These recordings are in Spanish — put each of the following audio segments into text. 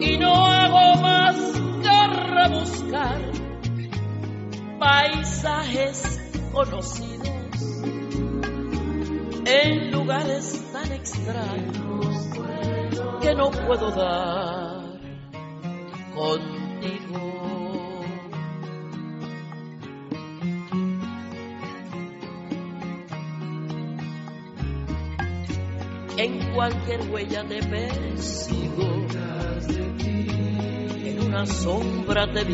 Y no hago más que rebuscar paisajes conocidos en lugares tan extraños que no puedo dar contigo. En cualquier huella te persigo, en una sombra te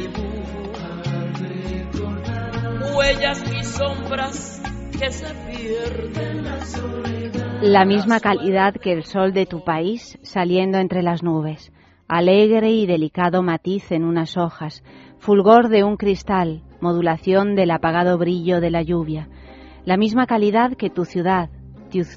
huellas y sombras que se pierden. La soledad. La misma calidad que el sol de tu país saliendo entre las nubes, alegre y delicado matiz en unas hojas, fulgor de un cristal, modulación del apagado brillo de la lluvia. La misma calidad que tu ciudad,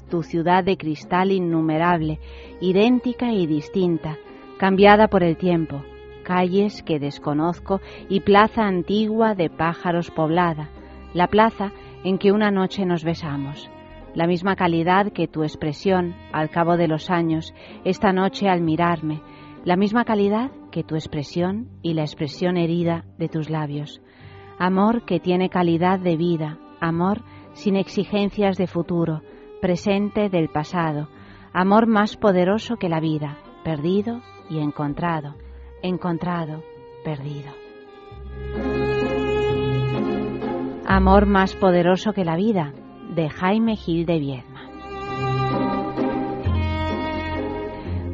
tu ciudad de cristal innumerable, idéntica y distinta, cambiada por el tiempo, calles que desconozco y plaza antigua de pájaros poblada, la plaza en que una noche nos besamos, la misma calidad que tu expresión al cabo de los años, esta noche al mirarme, la misma calidad que tu expresión y la expresión herida de tus labios. Amor que tiene calidad de vida, amor sin exigencias de futuro, presente del pasado, amor más poderoso que la vida, perdido y encontrado encontrado, perdido. Amor más poderoso que la vida, de Jaime Gil de Viedma.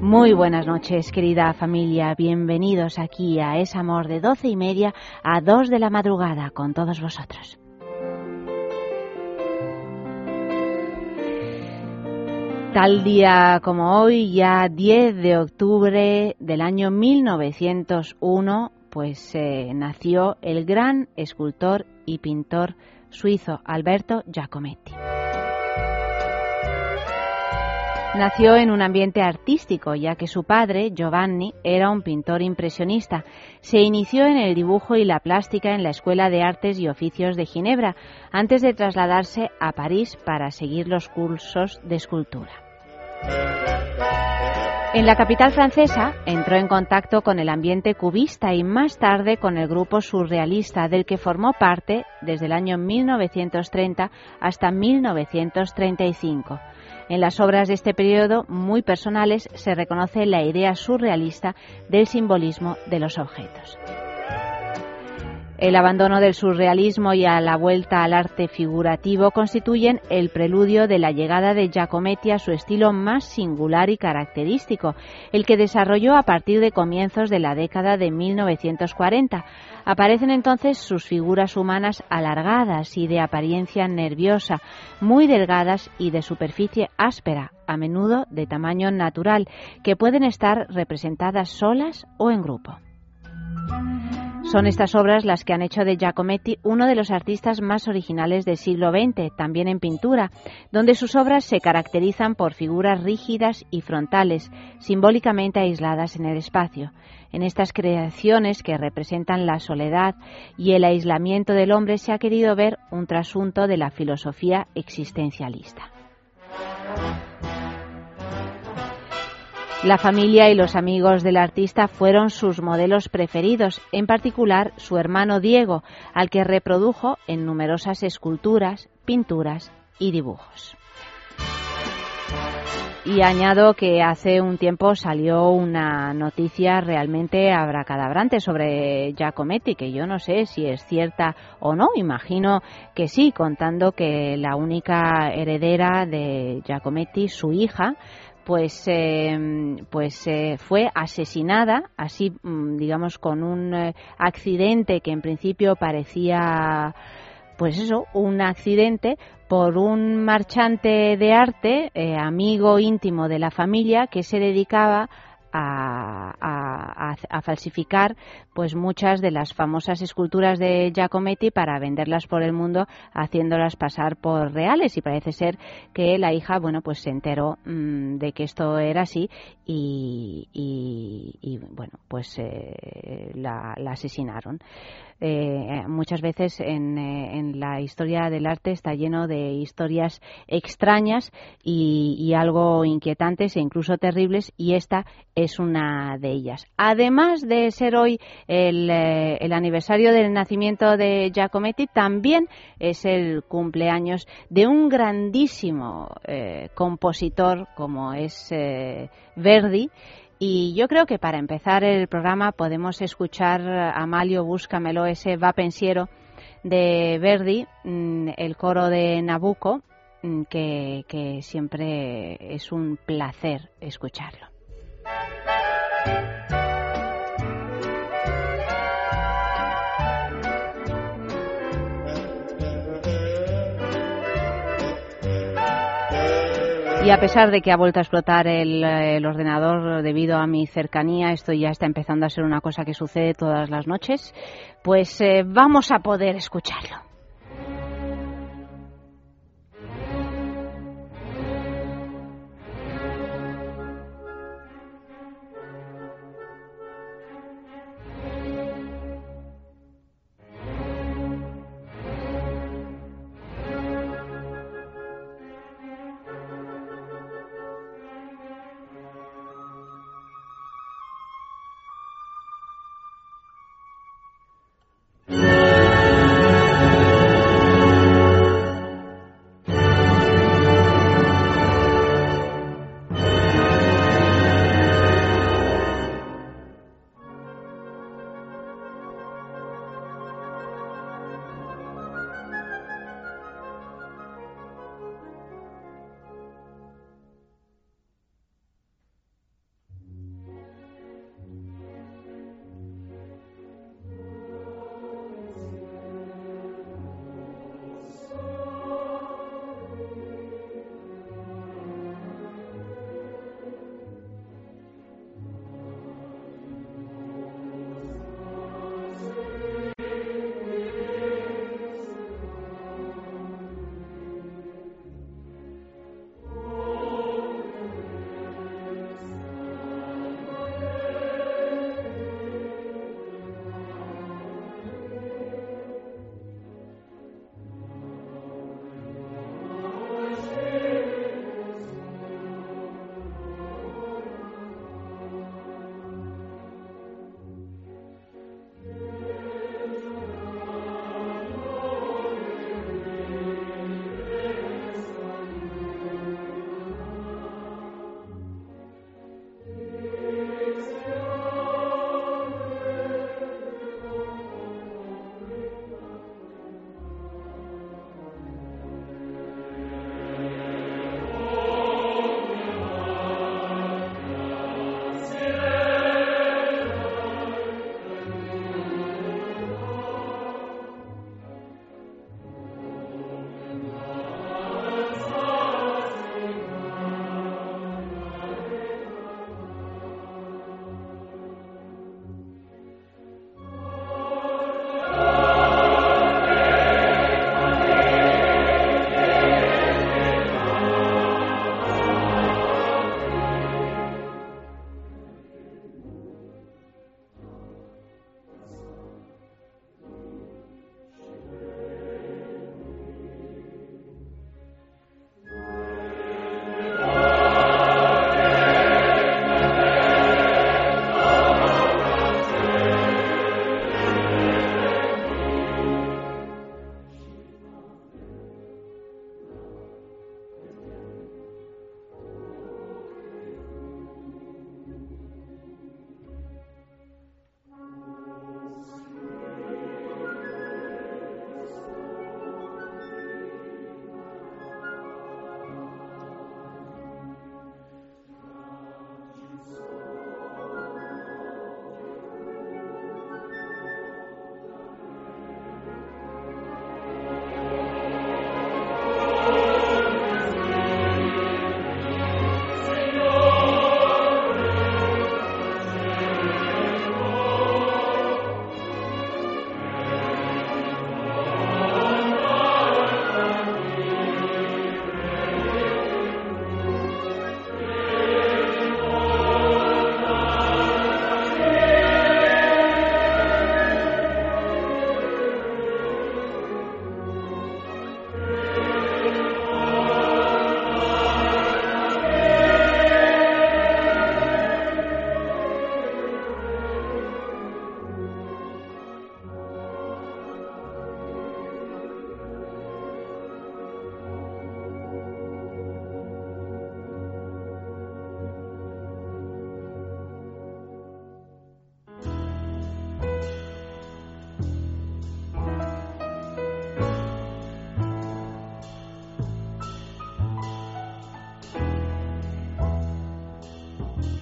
Muy buenas noches, querida familia. Bienvenidos aquí a Es Amor de doce y media a dos de la madrugada con todos vosotros. Tal día como hoy, ya 10 de octubre del año 1901, pues eh, nació el gran escultor y pintor suizo Alberto Giacometti. Nació en un ambiente artístico, ya que su padre, Giovanni, era un pintor impresionista. Se inició en el dibujo y la plástica en la Escuela de Artes y Oficios de Ginebra, antes de trasladarse a París para seguir los cursos de escultura. En la capital francesa entró en contacto con el ambiente cubista y más tarde con el grupo surrealista del que formó parte desde el año 1930 hasta 1935. En las obras de este periodo, muy personales, se reconoce la idea surrealista del simbolismo de los objetos. El abandono del surrealismo y a la vuelta al arte figurativo constituyen el preludio de la llegada de Giacometti a su estilo más singular y característico, el que desarrolló a partir de comienzos de la década de 1940. Aparecen entonces sus figuras humanas alargadas y de apariencia nerviosa, muy delgadas y de superficie áspera, a menudo de tamaño natural, que pueden estar representadas solas o en grupo. Son estas obras las que han hecho de Giacometti uno de los artistas más originales del siglo XX, también en pintura, donde sus obras se caracterizan por figuras rígidas y frontales, simbólicamente aisladas en el espacio. En estas creaciones que representan la soledad y el aislamiento del hombre se ha querido ver un trasunto de la filosofía existencialista. La familia y los amigos del artista fueron sus modelos preferidos, en particular su hermano Diego, al que reprodujo en numerosas esculturas, pinturas y dibujos. Y añado que hace un tiempo salió una noticia realmente abracadabrante sobre Giacometti, que yo no sé si es cierta o no, imagino que sí, contando que la única heredera de Giacometti, su hija, pues, em, pues eh, fue asesinada, así mm, digamos con un eh, accidente que en principio parecía, pues eso, un accidente por un marchante de arte, eh, amigo íntimo de la familia, que se dedicaba a, falsificar pues muchas de las famosas esculturas de Giacometti para venderlas por el mundo haciéndolas pasar por reales. Y parece ser que la hija bueno pues se enteró mm, de que esto era así y, y, bueno pues eh, la, la asesinaron eh, muchas veces en, eh, en, la historia del arte está lleno de historias extrañas y, algo inquietantes e incluso terribles y esta es una de ellas. Además de ser hoy el, eh, aniversario del nacimiento de Giacometti, también es el cumpleaños de un grandísimo eh, compositor como es Verdi y yo creo que para empezar el programa podemos escuchar a Malio Búscamelo, ese va pensiero de Verdi, mm, el coro de Nabucco, mm, que, que siempre es un placer escucharlo. Y a pesar de que ha vuelto a explotar el, ordenador debido a mi cercanía, esto ya está empezando a ser una cosa que sucede todas las noches, pues eh, vamos a poder escucharlo.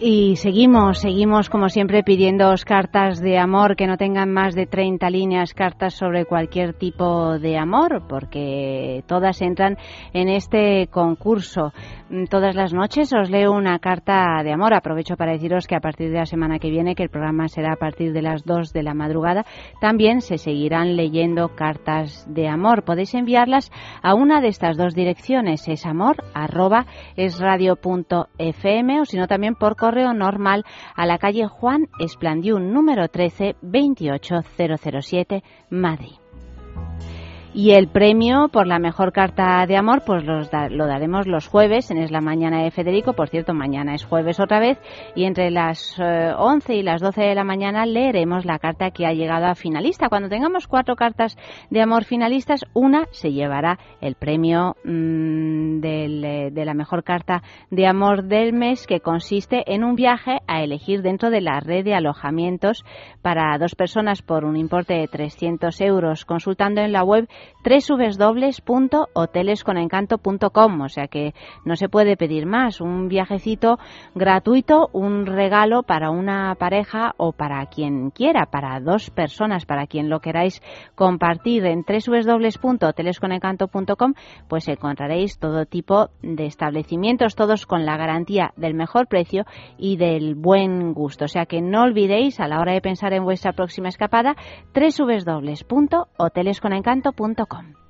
Y seguimos, seguimos como siempre pidiéndoos cartas de amor que no tengan más de 30 líneas, cartas sobre cualquier tipo de amor, porque todas entran en este concurso. Mm, todas las noches os leo una carta de amor. Aprovecho para deciros que a partir de la semana que viene, que el programa será a partir de las 2 de la madrugada, también se seguirán leyendo cartas de amor. Podéis enviarlas a una de estas dos direcciones, es amor, arroba, es radio.fm o si no también por correo normal a la calle Juan Esplandiún, número 13, 28007, Madrid. Y el premio por la mejor carta de amor, pues lo daremos los jueves en Es la Mañana de Federico. Por cierto, mañana es jueves otra vez. Y entre las 11 eh, y las 12 de la mañana leeremos la carta que ha llegado a finalista. Cuando tengamos cuatro cartas de amor finalistas, una se llevará el premio mm, eh, de la mejor carta de amor del mes, que consiste en un viaje a elegir dentro de la red de alojamientos para dos personas por un importe de 300 euros, consultando en la web www.hotelesconencanto.com, o sea que no se puede pedir más, un viajecito gratuito, un regalo para una pareja o para quien quiera, para dos personas, para quien lo queráis compartir. En www.hotelesconencanto.com, pues encontraréis todo tipo de establecimientos, todos con la garantía del mejor precio y del buen gusto, o sea que no olvidéis a la hora de pensar en vuestra próxima escapada www.hotelesconencanto.com www.radiomaria.com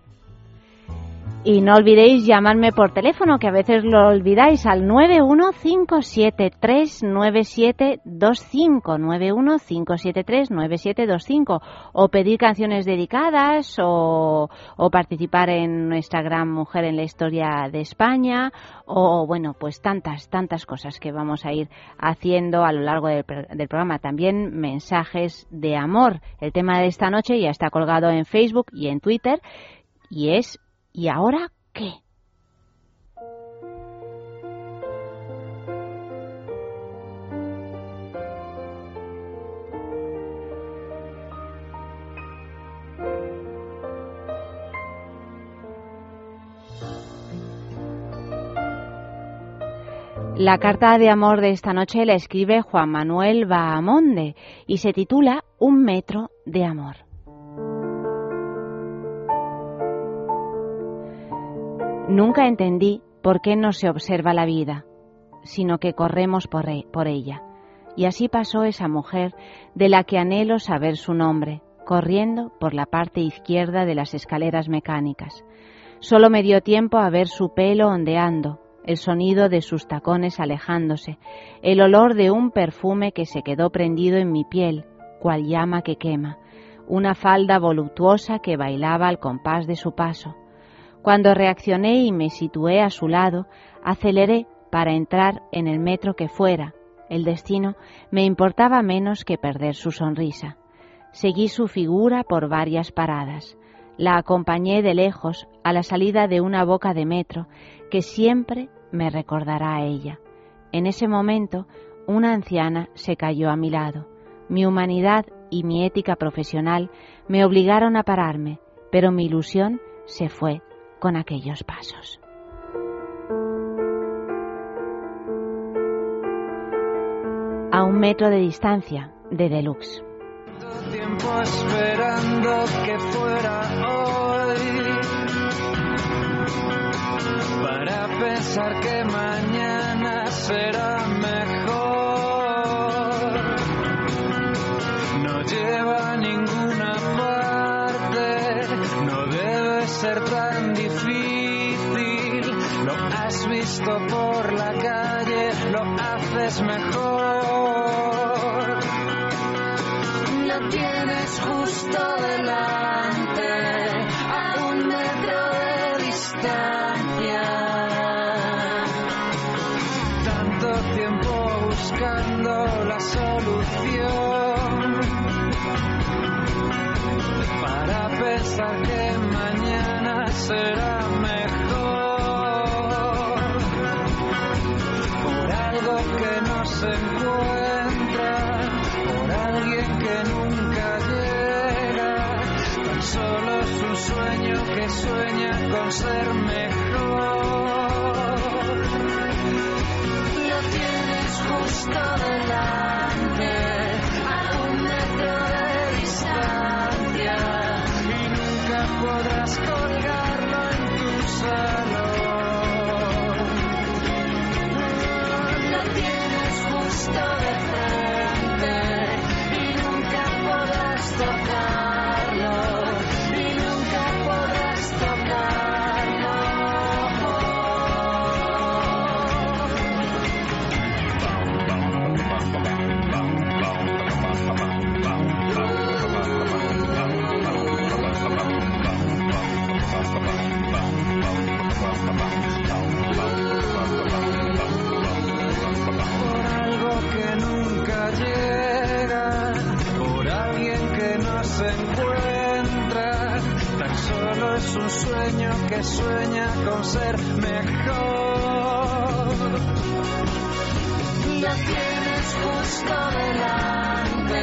y no olvidéis llamarme por teléfono, que a veces lo olvidáis, al 915739725, 915739725, o pedir canciones dedicadas, o, o, participar en nuestra gran mujer en la historia de España, o bueno, pues tantas, tantas cosas que vamos a ir haciendo a lo largo del, del programa. También mensajes de amor. El tema de esta noche ya está colgado en Facebook y en Twitter, y es ¿Y ahora qué? La carta de amor de esta noche la escribe Juan Manuel Bahamonde y se titula Un metro de amor. Nunca entendí por qué no se observa la vida, sino que corremos por, e, por ella. Y así pasó esa mujer de la que anhelo saber su nombre, corriendo por la parte izquierda de las escaleras mecánicas. Solo me dio tiempo a ver su pelo ondeando, el sonido de sus tacones alejándose, el olor de un perfume que se quedó prendido en mi piel, cual llama que quema, una falda voluptuosa que bailaba al compás de su paso, cuando reaccioné y me situé a su lado, aceleré para entrar en el metro que fuera. El destino me importaba menos que perder su sonrisa. Seguí su figura por varias paradas. La acompañé de lejos a la salida de una boca de metro que siempre me recordará a ella. En ese momento, una anciana se cayó a mi lado. Mi humanidad y mi ética profesional me obligaron a pararme, pero mi ilusión se fue con aquellos pasos. A un metro de distancia de Deluxe. Tiempo esperando que fuera para pensar que mañana será visto por la calle, lo haces mejor. Lo tienes justo delante, ser mejor. Lo tienes justo a es un sueño que sueña con ser mejor. Lo tienes justo delante,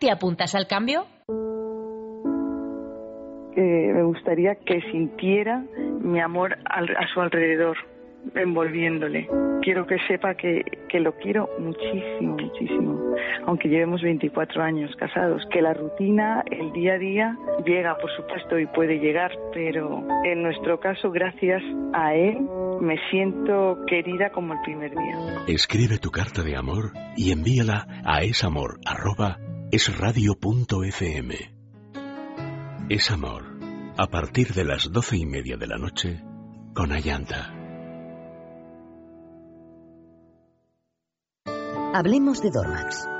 ¿Te apuntas al cambio? Eh, me gustaría que sintiera mi amor al- a su alrededor, envolviéndole. Quiero que sepa que, que lo quiero muchísimo, muchísimo, aunque llevemos 24 años casados, que la rutina, el día a día, llega, por supuesto, y puede llegar, pero en nuestro caso, gracias a él, me siento querida como el primer día. Escribe tu carta de amor y envíala a esamor@esradio.fm. Es amor. A partir de las doce y media de la noche con Ayanta. Hablemos de Dormax.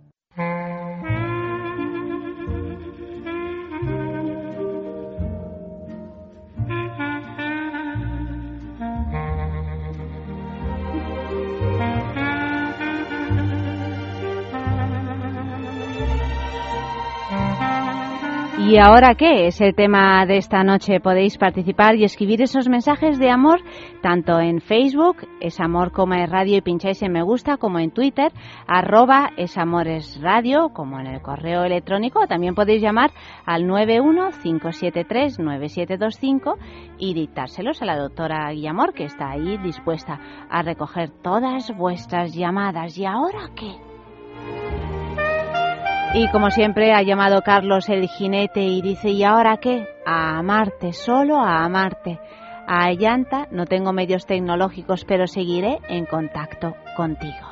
¿Y ahora qué? Es el tema de esta noche. Podéis participar y escribir esos mensajes de amor tanto en Facebook, es amor como es radio y pincháis en me gusta, como en Twitter, arroba es radio, como en el correo electrónico. También podéis llamar al 915739725 y dictárselos a la doctora Guillamor, que está ahí dispuesta a recoger todas vuestras llamadas. ¿Y ahora qué? Y como siempre ha llamado Carlos el jinete y dice, ¿y ahora qué? A amarte, solo a amarte. A Allanta no tengo medios tecnológicos, pero seguiré en contacto contigo.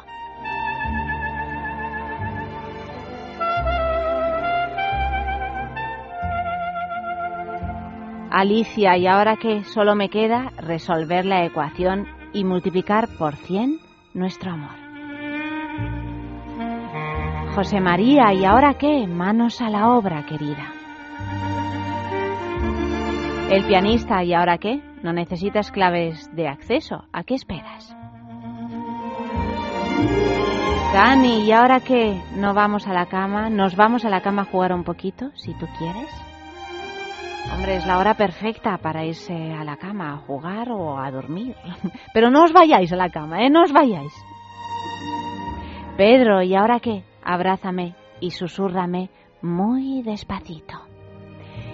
Alicia, ¿y ahora qué? Solo me queda resolver la ecuación y multiplicar por 100 nuestro amor. José María, ¿y ahora qué? Manos a la obra, querida. El pianista, ¿y ahora qué? No necesitas claves de acceso. ¿A qué esperas? Dani, ¿y ahora qué? ¿No vamos a la cama? ¿Nos vamos a la cama a jugar un poquito, si tú quieres? Hombre, es la hora perfecta para irse a la cama a jugar o a dormir. Pero no os vayáis a la cama, ¿eh? No os vayáis. Pedro, ¿y ahora qué? Abrázame y susúrrame muy despacito.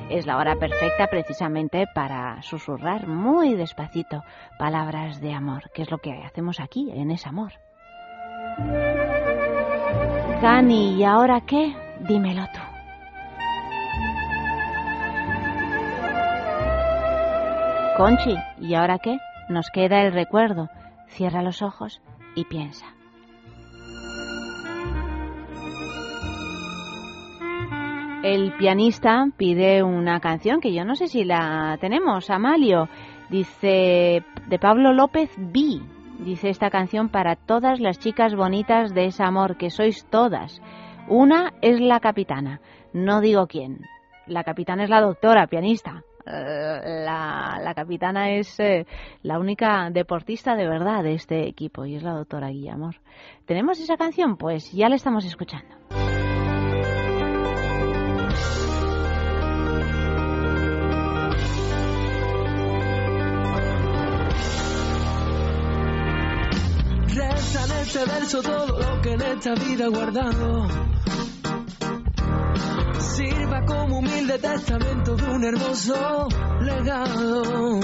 Es la hora perfecta precisamente para susurrar muy despacito palabras de amor, que es lo que hacemos aquí, en ese amor. Dani, ¿y ahora qué? Dímelo tú. Conchi, ¿y ahora qué? Nos queda el recuerdo. Cierra los ojos y piensa. El pianista pide una canción que yo no sé si la tenemos, Amalio. Dice de Pablo López B. Dice esta canción para todas las chicas bonitas de ese amor, que sois todas. Una es la capitana, no digo quién. La capitana es la doctora, pianista. Eh, la, capitana es eh, la única deportista de verdad de este equipo y es la doctora Guillamor. ¿Tenemos esa canción? Pues ya la estamos escuchando. Este verso todo lo que en esta vida guardado. Sirva como humilde testamento de un hermoso legado.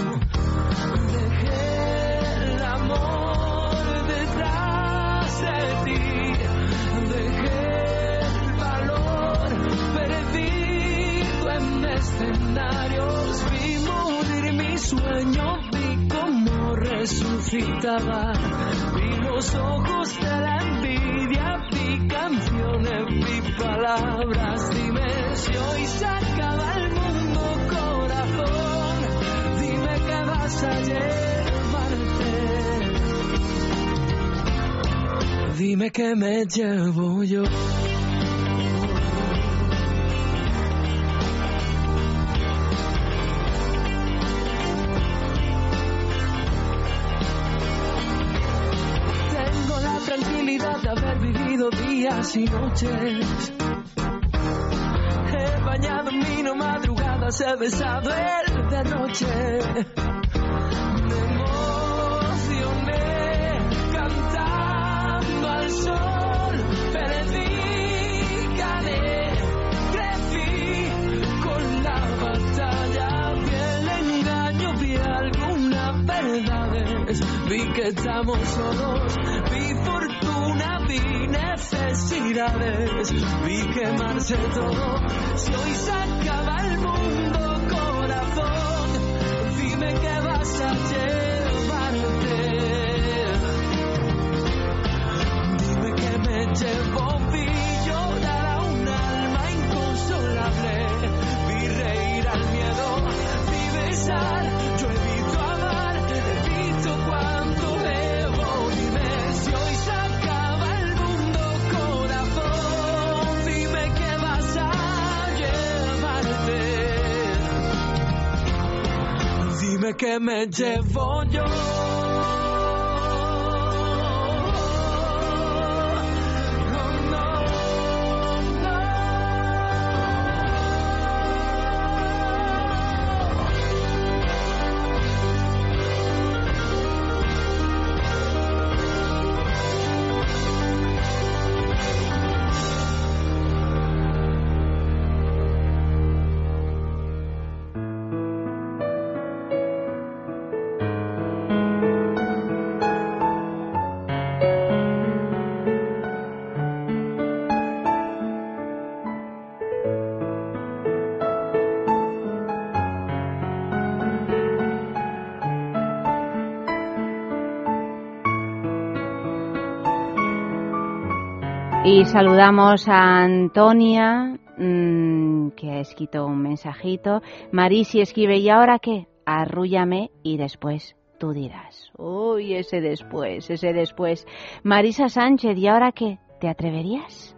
Dejé el amor detrás de ti, dejé el valor perdido en escenarios, vi morir mi sueño, vi resucitaba, vi los ojos de la envidia, vi canciones, vi palabras, dime si hoy se acaba el mundo, corazón, dime que vas a llevarte. Dime que me llevo yo. Días y noches bañado en vino, madrugadas he besado el de noche. Me emocioné cantando al sol, perdí, gané, crecí con la batalla, vi el engaño, vi algunas verdades, vi que estamos solos, vi necesidades, vi quemarse todo. Si hoy se acaba el mundo, corazón, dime que vas a llevarte. Que me llevo yo. Saludamos a Antonia, mm, que ha escrito un mensajito. Marisi escribe, ¿y ahora qué? Arrúllame y después tú dirás. Uy, ese después, ese después. Marisa Sánchez, ¿y ahora qué? ¿Te atreverías?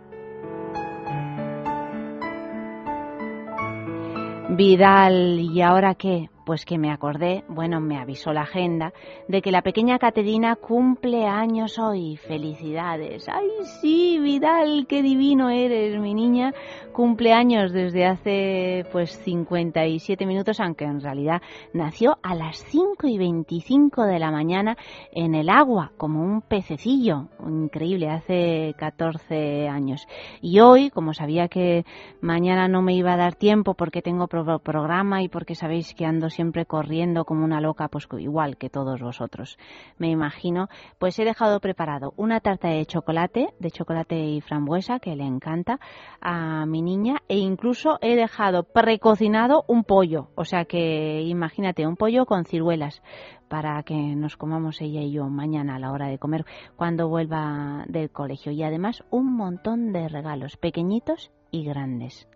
Vidal, ¿y ahora qué? Pues que me acordé, bueno, me avisó la agenda, de que la pequeña Caterina cumple años hoy. Felicidades. Ay, sí, Vidal, qué divino eres, mi niña. Cumple años desde hace pues 57 minutos, aunque en realidad nació a las 5 y 25 de la mañana en el agua, como un pececillo. Increíble, hace 14 años. Y hoy, como sabía que mañana no me iba a dar tiempo porque tengo programa y porque sabéis que ando siempre corriendo como una loca, pues igual que todos vosotros, me imagino, pues he dejado preparado una tarta de chocolate, de chocolate y frambuesa, que le encanta a mi niña, e incluso he dejado precocinado un pollo, o sea que imagínate, un pollo con ciruelas para que nos comamos ella y yo mañana a la hora de comer cuando vuelva del colegio. Y además un montón de regalos, pequeñitos y grandes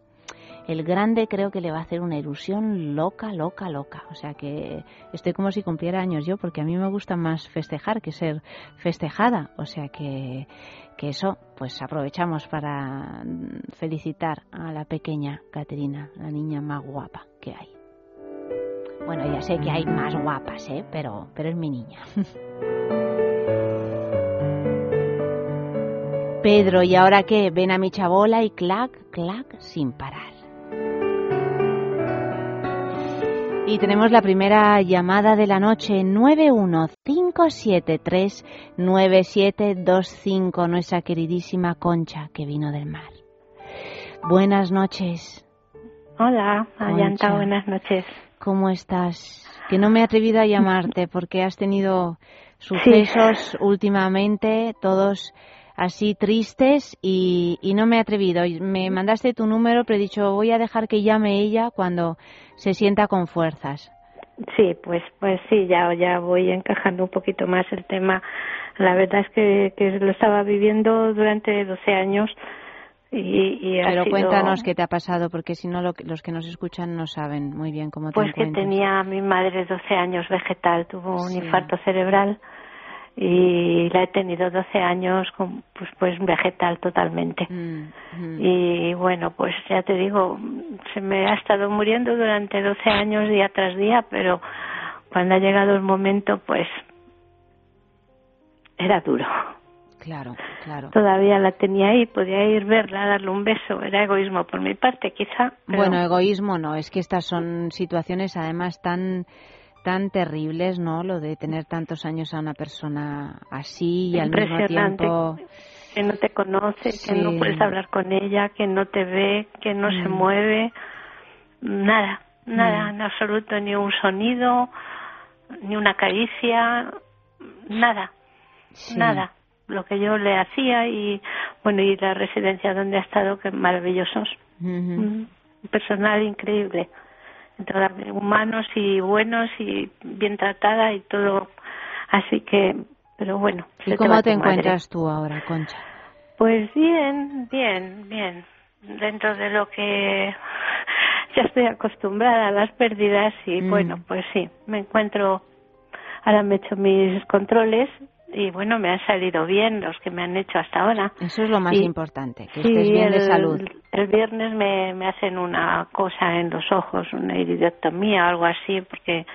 el grande creo que le va a hacer una ilusión loca, loca, loca. O sea que estoy como si cumpliera años yo, porque a mí me gusta más festejar que ser festejada. O sea que, que eso, pues aprovechamos para felicitar a la pequeña Caterina, la niña más guapa que hay. Bueno, ya sé que hay más guapas, ¿eh? pero, pero es mi niña. Pedro, ¿y ahora qué? Ven a mi chabola y clac, clac, sin parar. Y tenemos la primera llamada de la noche, 915739725, nuestra queridísima Concha que vino del mar. Buenas noches. Hola, Ayanta, buenas noches. ¿Cómo estás? Que no me he atrevido a llamarte porque has tenido sucesos últimamente, todos así tristes y, y, no me he atrevido. Me mandaste tu número, pero he dicho voy a dejar que llame ella cuando se sienta con fuerzas. Sí, pues pues sí, ya ya voy encajando un poquito más el tema. La verdad es que, que lo estaba viviendo durante 12 años y, y Pero cuéntanos qué te ha pasado, porque si no los que nos escuchan no saben muy bien cómo te Pues que tenía mi madre 12 años vegetal, tuvo un infarto cerebral y la he tenido 12 años pues pues vegetal totalmente. Mm, mm. y bueno pues ya te digo se me ha estado muriendo durante 12 años día tras día pero cuando ha llegado el momento pues era duro. Claro claro. Todavía la tenía ahí podía ir verla darle un beso era egoísmo por mi parte quizá bueno egoísmo no es que estas son situaciones además tan tan terribles, ¿no? Lo de tener tantos años a una persona así y al mismo tiempo que no te conoce, que no puedes hablar con ella, que no te ve, que no se Mm. mueve, nada, nada Mm. en absoluto, ni un sonido, ni una caricia, nada, Sí. nada. Lo que yo le hacía y bueno y la residencia donde ha estado que maravillosos, un personal increíble, humanos y buenos y bien tratada y todo, así que pero bueno. ¿Y te cómo te tu madre. encuentras tú ahora, Concha? Pues bien, bien, bien. Dentro de lo que ya estoy acostumbrada a las pérdidas y Mm. bueno, pues sí, me encuentro, ahora me he hecho mis controles y bueno, me han salido bien los que me han hecho hasta ahora. Eso es lo más Y- importante, que sí, estés bien de el- salud. El viernes me, me hacen una cosa en los ojos, una iridectomía o algo así, porque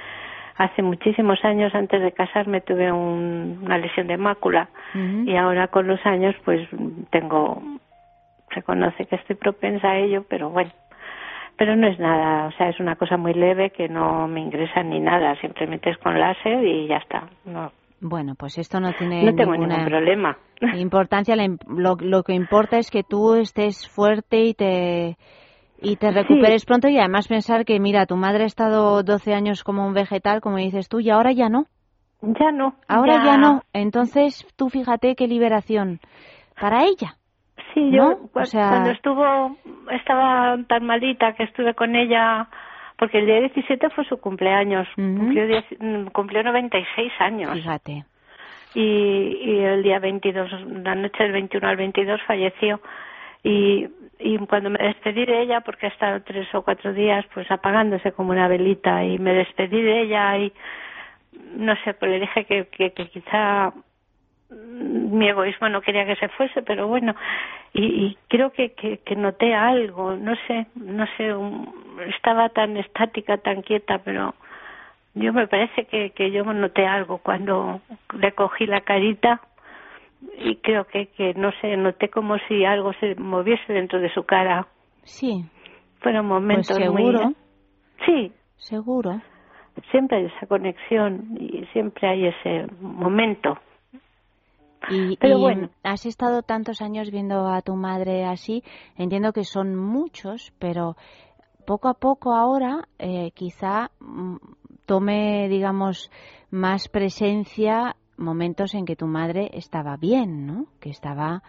hace muchísimos años antes de casarme tuve un- una lesión de mácula y ahora con los años pues tengo se conoce que estoy propensa a ello pero bueno pero no es nada o sea es una cosa muy leve que no me ingresa ni nada simplemente es con láser y ya está no Bueno, pues esto no tiene no tengo ninguna ningún problema importancia. Lo, lo que importa es que tú estés fuerte y te y te recuperes pronto y además pensar que, mira, tu madre ha estado 12 años como un vegetal, como dices tú, y ahora ya no. ya no Ahora ya, no. Entonces, tú fíjate qué liberación para ella. Sí, yo ¿No? cu- O sea- cuando estuvo, estaba tan malita que estuve con ella, porque el día 17 fue su cumpleaños, Ujú. cumplió, diez- mm, cumplió 96 años. Fíjate. Y, y el día 22, la noche del 21 al 22 falleció. Y, y cuando me despedí de ella, porque ha estado tres o cuatro días pues apagándose como una velita, y me despedí de ella y no sé, pues le dije que, que, que quizá mi egoísmo no quería que se fuese, pero bueno, y, y creo que, que, que noté algo, no sé, no sé, un- estaba tan estática, tan quieta, pero yo me parece que, que yo noté algo cuando le cogí la carita y creo que, que no sé, noté como si algo se moviese dentro de su cara. Sí, Fueron pues momentos seguro, muy... Sí, seguro. siempre hay esa conexión y siempre hay ese momento. Y, Pero y bueno. has estado tantos años viendo a tu madre así, entiendo que son muchos, pero poco a poco ahora eh, quizá mm, tome, digamos, más presencia momentos en que tu madre estaba bien, ¿no? Que estaba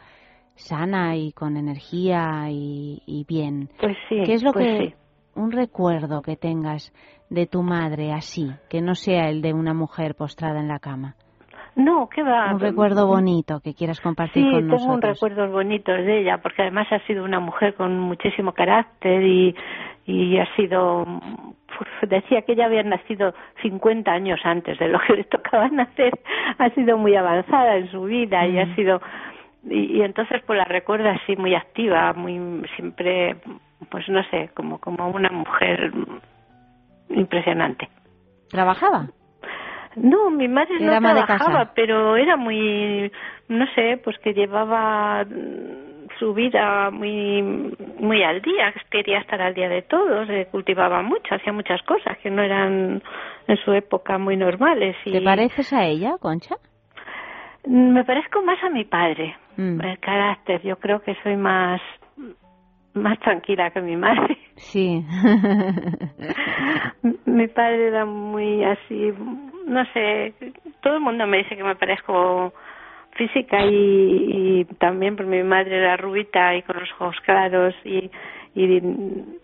sana y con energía y, y bien. Pues sí, ¿Qué es lo pues que sí. un recuerdo que tengas de tu madre así, que no sea el de una mujer postrada en la cama? No, ¿qué va? Un recuerdo bonito que quieras compartir Sí, con tengo un nosotros. recuerdos bonitos de ella, porque además ha sido una mujer con muchísimo carácter y, y ha sido, uf, decía que ella había nacido 50 años antes de lo que le tocaba nacer, ha sido muy avanzada en su vida y ha sido, y, y entonces pues la recuerdo así muy activa, muy siempre, pues no sé, como, como una mujer impresionante. ¿Trabajaba? No, mi madre Era no trabajaba, pero era muy, no sé, pues que llevaba mm, su vida muy muy al día, quería estar al día de todo, se cultivaba mucho, hacía muchas cosas que no eran en su época muy normales. Y ¿Te pareces a ella, Concha? Me parezco más a mi padre, Mm. el carácter, yo creo que soy más más tranquila que mi madre. Sí. Mi padre era muy así, no sé, todo el mundo me dice que me parezco física y, y también por mi madre era rubita y con los ojos claros y, y,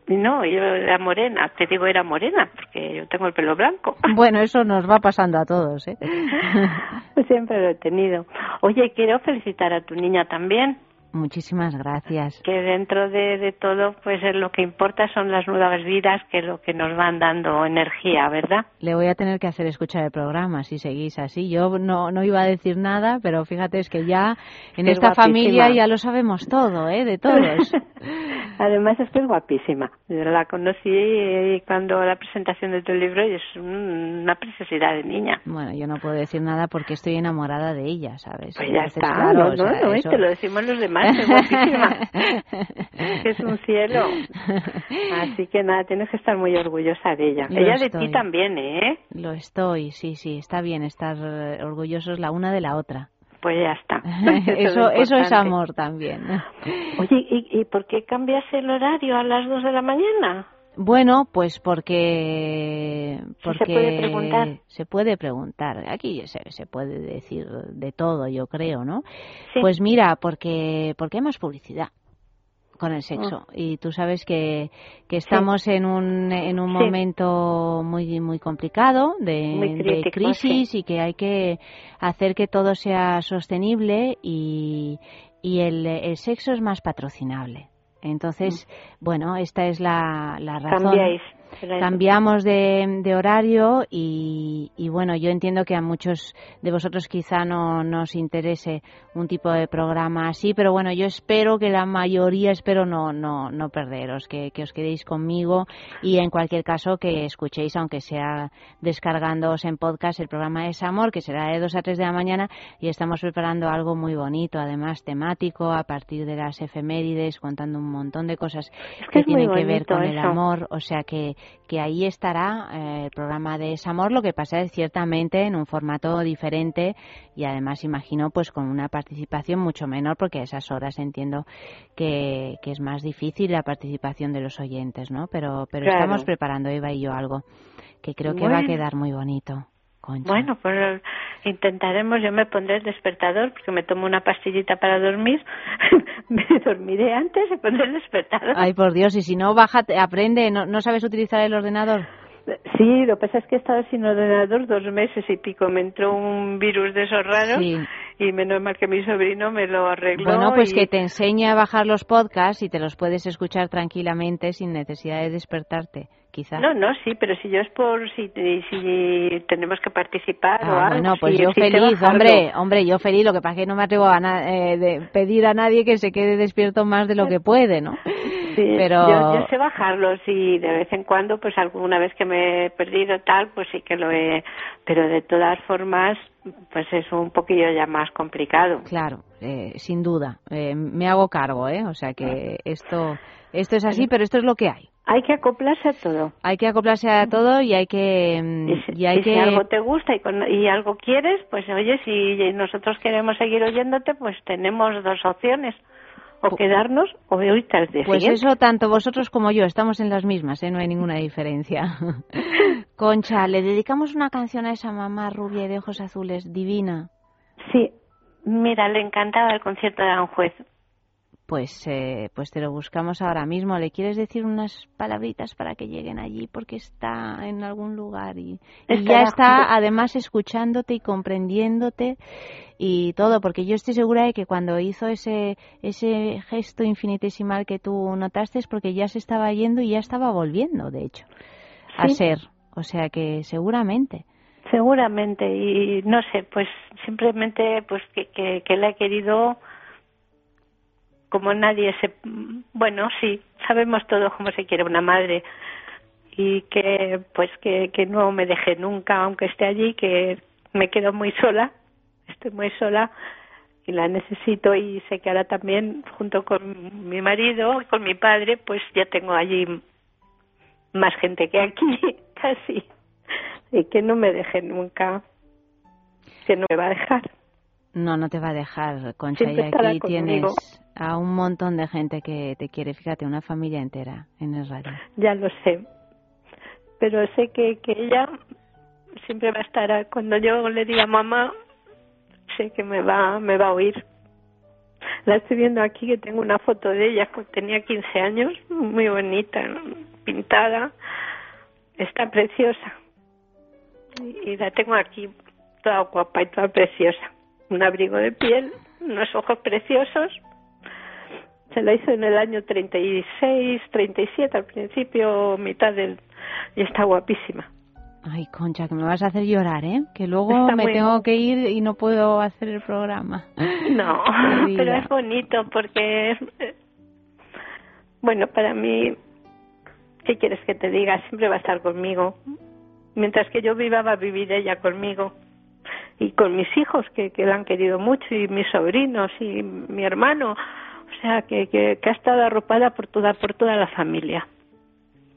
y no, yo era morena, te digo era morena porque yo tengo el pelo blanco. bueno, eso nos va pasando a todos, ¿eh? Siempre lo he tenido. Oye, quiero felicitar a tu niña también. Muchísimas gracias. que dentro de, de todo, pues eh, lo que importa son las nuevas vidas que lo que nos van dando energía, ¿verdad? Le voy a tener que hacer escuchar el programa si seguís así. Yo no, no iba a decir nada, pero fíjate, es que ya en Es esta guapísima. familia ya lo sabemos todo, ¿eh? De todos. Además es que es guapísima. Yo la conocí cuando la presentación de tu libro y es un- una preciosidad de niña. Bueno, yo no puedo decir nada porque estoy enamorada de ella, ¿sabes? Pues ya está, claro, no, o sea, no, eso- te lo decimos los demás, es guapísima. que es un cielo. Así que nada, tienes que estar muy orgullosa de ella. Lo ella de ti también, ¿eh? Lo estoy, sí, sí, está bien estar orgullosos la una de la otra. Pues ya está. eso, es eso es amor también. Oye, ¿y, ¿y por qué cambias el horario a las dos de la mañana? Bueno, pues porque porque se puede preguntar. se puede preguntar. Aquí se, se puede decir de todo, yo creo, ¿no? Sí. Pues mira, porque porque hay más publicidad con el sexo Ah. y tú sabes que, que estamos en un en un Sí. momento muy muy complicado de, Muy de crisis y que hay que hacer que todo sea sostenible y, y el, el sexo es más patrocinable entonces bueno esta es la, la razón Mm. Cambiáis. Cambiamos de, de horario y, y bueno, yo entiendo que a muchos de vosotros quizá no nos interese un tipo de programa así, pero bueno, yo espero que la mayoría, espero no, no, no perderos, que, que os quedéis conmigo y en cualquier caso que escuchéis, aunque sea descargándoos en podcast, el programa es Amor, que será de 2 a 3 de la mañana y estamos preparando algo muy bonito, además temático, a partir de las efemérides, contando un montón de cosas que tienen que ver con el amor, o sea que, que ahí estará eh, el programa de Desamor, lo que pasa es ciertamente en un formato diferente y además imagino pues con una participación mucho menor porque a esas horas entiendo que, que es más difícil la participación de los oyentes, ¿no? Pero, pero Claro. estamos preparando, Eva y yo, algo que creo que va a quedar muy bonito. Concha. Bueno, pues intentaremos, yo me pondré el despertador porque me tomo una pastillita para dormir, me dormiré antes y pondré el despertador. Ay, por Dios, y si no, bájate, aprende, ¿no, no sabes utilizar el ordenador? Sí, lo que pasa es que he estado sin ordenador dos meses y pico, me entró un virus de esos raros Sí. y menos mal que mi sobrino me lo arregló. Bueno, pues y- que te enseñe a bajar los podcasts y te los puedes escuchar tranquilamente sin necesidad de despertarte. Quizás. No, no, sí, pero si yo es por si, si tenemos que participar o Ah, algo. bueno, pues yo feliz, hombre, hombre, yo feliz. Lo que pasa es que no me atrevo a eh, de pedir a nadie que se quede despierto más de lo que puede, ¿no? Sí, Pero yo, yo sé bajarlos y de vez en cuando, pues alguna vez que me he perdido tal, pues sí que lo he, pero de todas formas, pues es un poquillo ya más complicado. Claro, eh, sin duda. Eh, me hago cargo, ¿eh? O sea que esto, esto es así, pero esto es lo que hay. Hay que acoplarse a todo. Hay que acoplarse a todo y hay que mm, Y si, y hay y si que algo te gusta y, con- y algo quieres, pues oye, si nosotros queremos seguir oyéndote, pues tenemos dos opciones. O quedarnos o oírte al día Pues siguiente. eso, tanto vosotros como yo, estamos en las mismas, ¿eh? no hay ninguna diferencia. Concha, le dedicamos una canción a esa mamá rubia y de ojos azules, divina. Sí, mira, le encantaba el concierto de Aranjuez. Pues, eh, pues te lo buscamos ahora mismo. ¿Le quieres decir unas palabritas para que lleguen allí? Porque está en algún lugar y, y ya está además escuchándote y comprendiéndote y todo, porque yo estoy segura de que cuando hizo ese, ese gesto infinitesimal que tú notaste es porque ya se estaba yendo y ya estaba volviendo, de hecho, a ser. O sea que seguramente. Seguramente, y no sé, pues simplemente pues que, que, que la he querido como nadie se... Bueno, sí, sabemos todos cómo se quiere una madre y que pues que, no me deje nunca, aunque esté allí, que me quedo muy sola, estoy muy sola y la necesito y sé que ahora también junto con mi marido y con mi padre pues ya tengo allí más gente que aquí casi y que no me deje nunca que no me va a dejar No, no te va a dejar, Concha. Y aquí tienes a un montón de gente que te quiere. Fíjate, una familia entera en el radio. ya lo sé pero sé que, que ella siempre va a estar a- cuando yo le diga mamá sé que me va me va a oír la estoy viendo aquí que tengo una foto de ella cuando tenía 15 años muy bonita pintada está preciosa y, y la tengo aquí toda guapa y toda preciosa un abrigo de piel unos ojos preciosos se la hizo en el año 36, 37 al principio, mitad del... y está guapísima. Ay, Concha, que me vas a hacer llorar, ¿eh? Que luego Está me muy- tengo que ir y no puedo hacer el programa. No, pero es bonito porque, bueno, para mí, ¿qué quieres que te diga? Siempre va a estar conmigo. Mientras que yo viva, va a vivir ella conmigo. Y con mis hijos, que, que la han querido mucho, y mis sobrinos, y mi hermano. O sea, que, que, que ha estado arropada por toda, por toda la familia.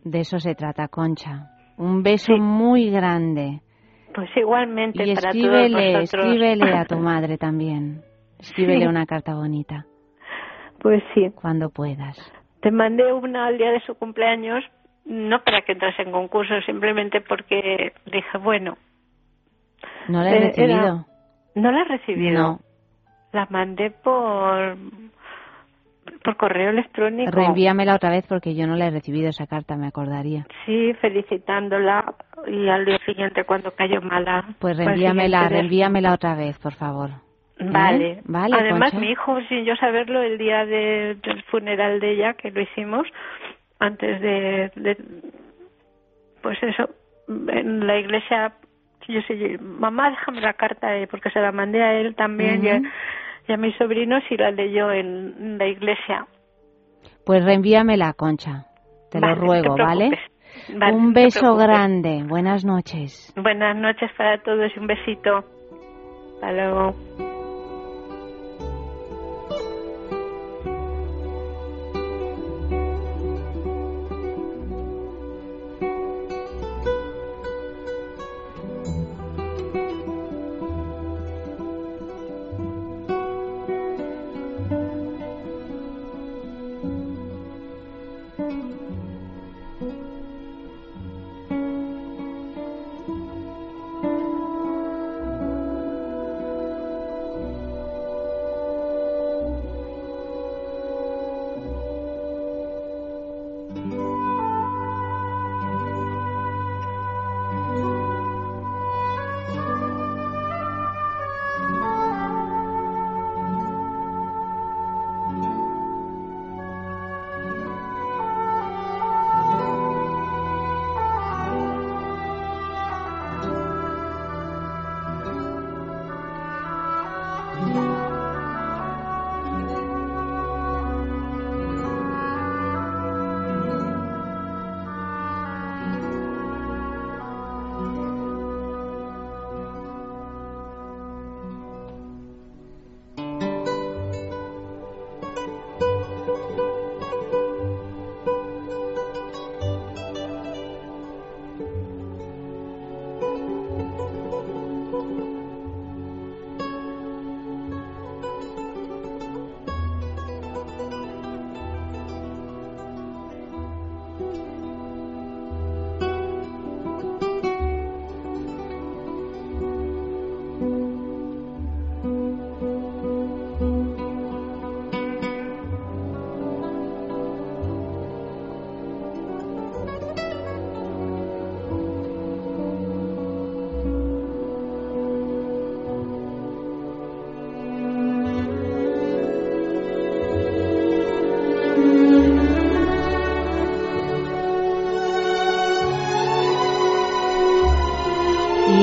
De eso se trata, Concha. Un beso muy grande. Pues igualmente Y para escríbele, todos vosotros. escríbele a tu madre también. Escríbele Sí. una carta bonita Pues sí. cuando puedas. Te mandé una al día de su cumpleaños, no para que entras en concurso, simplemente porque dije, bueno. ¿No la he recibido? era- ¿No la has recibido? No. La mandé por por correo electrónico. Reenvíamela otra vez porque yo no la he recibido esa carta, me acordaría. Sí, felicitándola y al día siguiente cuando cayó mala. Pues reenvíamela, reenvíamela otra vez, por favor. ¿Eh? Vale. Vale, Además, Concha. mi hijo, sin yo saberlo, el día de- del funeral de ella, que lo hicimos, antes de, de- pues eso, en la iglesia, yo sé, mamá, déjame la carta, eh, porque se la mandé a él también y, a, Ujú. y a mis sobrinos y la leyó en la iglesia. Pues reenvíamela, Concha. Te Vale, lo ruego, te ¿vale? Vale, un beso grande. Buenas noches. Buenas noches para todos y un besito. Hasta luego.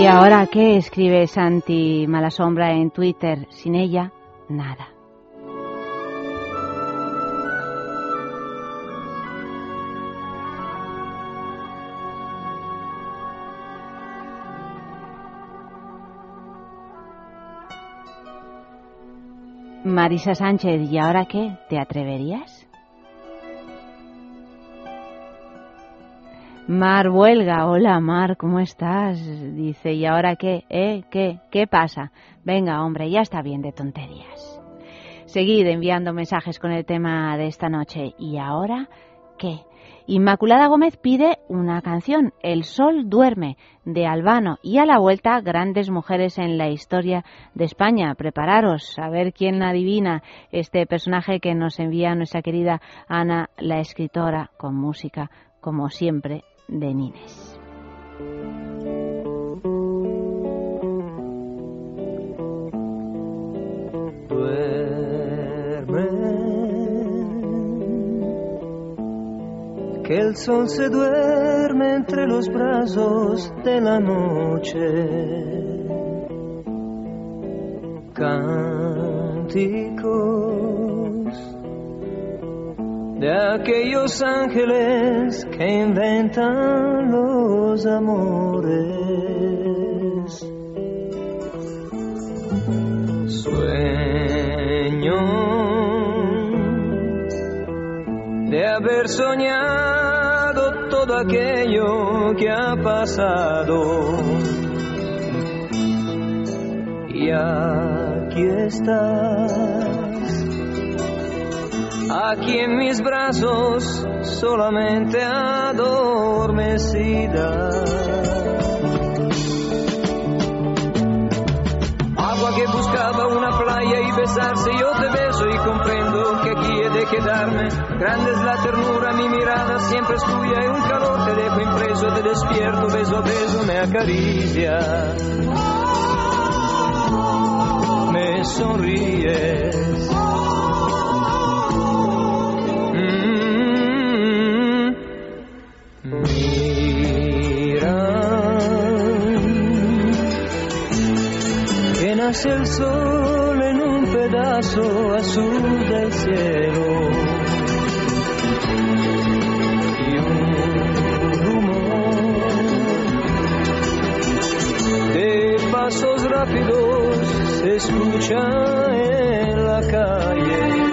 Ahora qué? escribe Santi Malasombra en Twitter. Sin ella, nada. Marisa Sánchez, ¿y ahora qué? ¿Te atreverías? Mar Huelga, hola Mar, ¿cómo estás? Dice, ¿y ahora qué? ¿Eh? ¿Qué? ¿Qué pasa? Venga, hombre, ya está bien de tonterías. Seguid enviando mensajes con el tema de esta noche. ¿Y ahora qué? Inmaculada Gómez pide una canción, El Sol Duerme, de Albano, y a la vuelta, grandes mujeres en la historia de España. Prepararos a ver quién adivina este personaje que nos envía nuestra querida Ana, la escritora, con música, como siempre, de Nines. que el sol se duerme entre los brazos de la noche. Cánticos de aquellos ángeles que inventan los amores. Sueño de haber soñado todo aquello que ha pasado. Y aquí estás, aquí en mis brazos, solamente adormecida. Agua que buscaba una playa y besarse, yo te beso y comprendo que aquí he de quedarme. Grande es la ternura, mi mirada siempre es tuya y un calor te dejo impreso, te despierto, beso a beso, me acaricia. Me sonríes. Nace el sol en un pedazo azul del cielo y un rumor de pasos rápidos se escucha en la calle.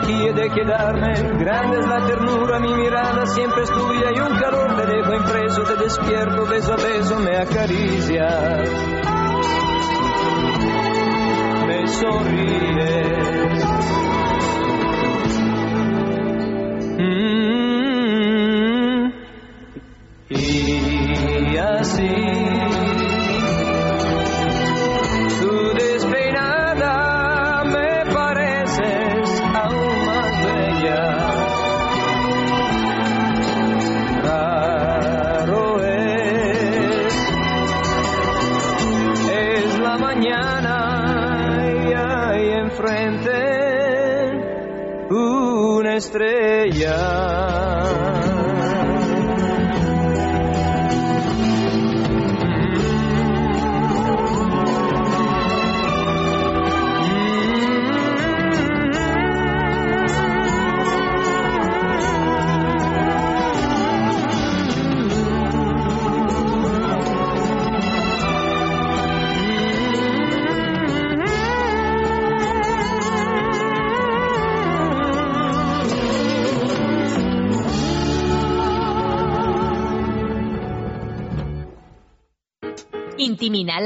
Aquí he de quedarme. Grande es la ternura, mi mirada siempre es tuya y un calor te dejo impreso, te despierto, beso a beso, me acaricias. Me sonríes.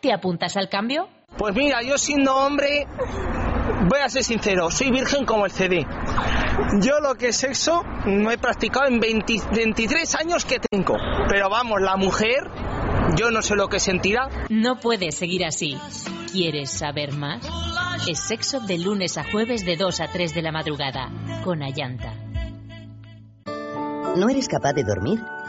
¿te apuntas al cambio? Pues mira, yo siendo hombre, voy a ser sincero, soy virgen como el CD. Yo lo que es sexo no he practicado en 20 23 años que tengo. Pero vamos, la mujer, yo no sé lo que sentirá. No puedes seguir así. ¿Quieres saber más? Es sexo de lunes a jueves de 2 a 3 de la madrugada, con Ayanta. ¿No eres capaz de dormir?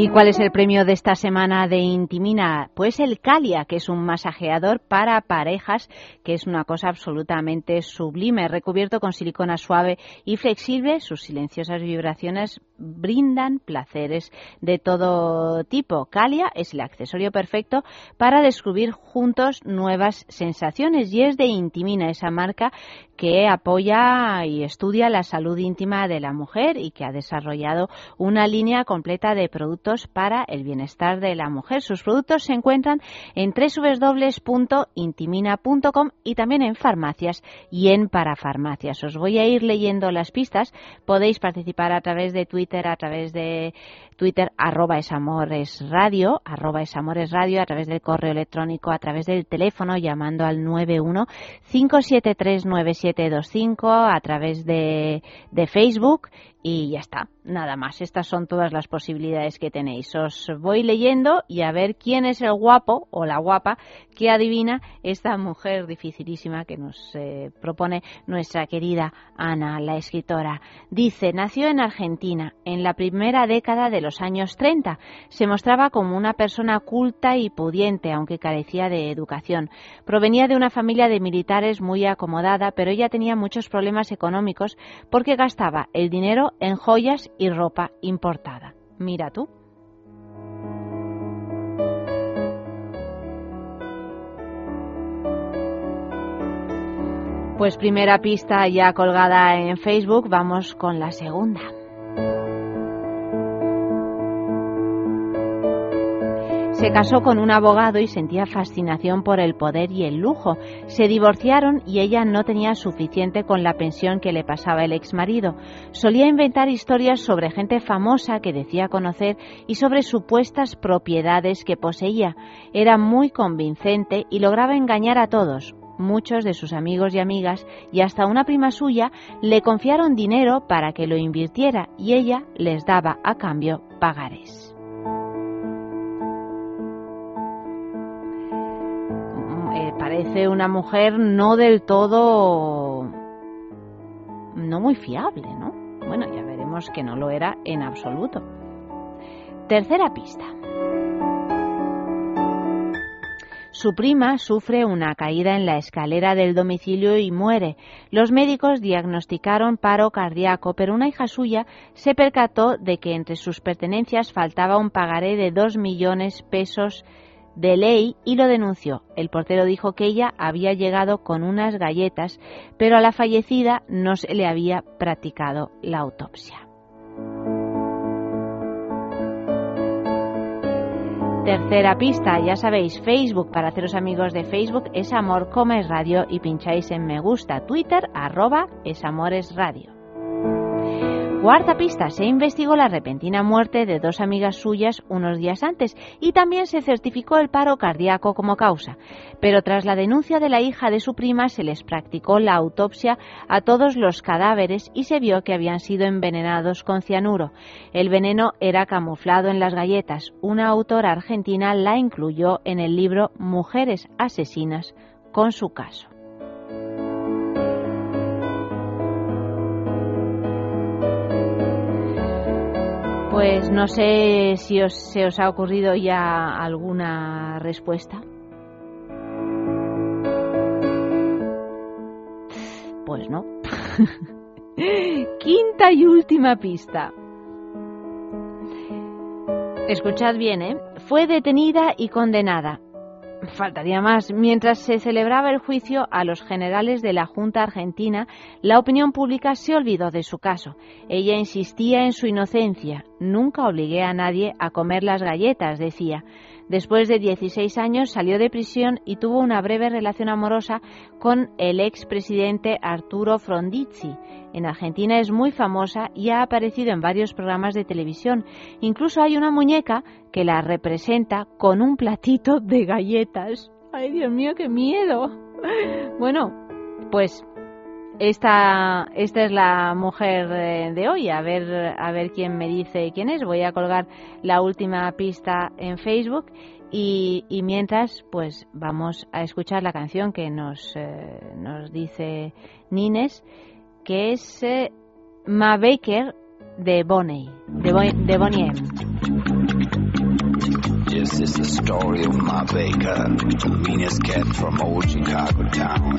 ¿Y cuál es el premio de esta semana de Intimina? Pues el Calia, que es un masajeador para parejas, que es una cosa absolutamente sublime, recubierto con silicona suave y flexible. Sus silenciosas vibraciones brindan placeres de todo tipo. Calia es el accesorio perfecto para descubrir juntos nuevas sensaciones y es de Intimina, esa marca que apoya y estudia la salud íntima de la mujer y que ha desarrollado una línea completa de productos para el bienestar de la mujer. Sus productos se encuentran en www.intimina.com y también en farmacias y en parafarmacias. Os voy a ir leyendo las pistas. Podéis participar a través de Twitter, a través de Twitter, arroba esamores radio, arroba esamores radio, a través del correo electrónico, a través del teléfono, llamando al 91 573 9725, a través de, de Facebook y ya está, nada más. Estas son todas las posibilidades que tenéis. Os voy leyendo y a ver quién es el guapo o la guapa que adivina esta mujer dificilísima que nos eh, propone nuestra querida Ana, la escritora. Dice, nació en Argentina en la primera década de los años 30. Se mostraba como una persona culta y pudiente, aunque carecía de educación. Provenía de una familia de militares muy acomodada, pero ella tenía muchos problemas económicos porque gastaba el dinero en joyas y ropa importada. Mira tú. Pues primera pista ya colgada en Facebook, vamos con la segunda. Se casó con un abogado y sentía fascinación por el poder y el lujo. Se divorciaron y ella no tenía suficiente con la pensión que le pasaba el exmarido. Solía inventar historias sobre gente famosa que decía conocer y sobre supuestas propiedades que poseía. Era muy convincente y lograba engañar a todos. Muchos de sus amigos y amigas y hasta una prima suya le confiaron dinero para que lo invirtiera y ella les daba a cambio pagares. Parece una mujer no del todo, no muy fiable, ¿no? Bueno, ya veremos que no lo era en absoluto. Tercera pista. Su prima sufre una caída en la escalera del domicilio y muere. Los médicos diagnosticaron paro cardíaco, pero una hija suya se percató de que entre sus pertenencias faltaba un pagaré de dos millones pesos de ley y lo denunció. El portero dijo que ella había llegado con unas galletas, pero a la fallecida no se le había practicado la autopsia. Tercera pista, ya sabéis, Facebook, para haceros amigos de Facebook, es Amor Comes Radio y pincháis en me gusta, Twitter, arroba es Amores Radio. Cuarta pista, se investigó la repentina muerte de dos amigas suyas unos días antes y también se certificó el paro cardíaco como causa. Pero tras la denuncia de la hija de su prima se les practicó la autopsia a todos los cadáveres y se vio que habían sido envenenados con cianuro. El veneno era camuflado en las galletas. Una autora argentina la incluyó en el libro Mujeres asesinas con su caso. Pues no sé si os, se os ha ocurrido ya alguna respuesta. Pues no. Quinta y última pista. Escuchad bien, ¿eh? Fue detenida y condenada. Faltaría más. Mientras se celebraba el juicio a los generales de la Junta Argentina, la opinión pública se olvidó de su caso. Ella insistía en su inocencia. Nunca obligué a nadie a comer las galletas, decía. Después de 16 años salió de prisión y tuvo una breve relación amorosa con el expresidente Arturo Frondizi. En Argentina es muy famosa y ha aparecido en varios programas de televisión. Incluso hay una muñeca que la representa con un platito de galletas. ¡Ay, Dios mío, qué miedo! Bueno, pues esta, esta es la mujer eh, de hoy. A ver, a ver quién me dice quién es. Voy a colgar la última pista en Facebook y, mientras, pues vamos a escuchar la canción que nos, eh, nos dice Nines, que es eh, Ma Baker de Bonnie, de, Bo de Bonnie M. This is the story of my baker, the meanest cat from old Chicago town.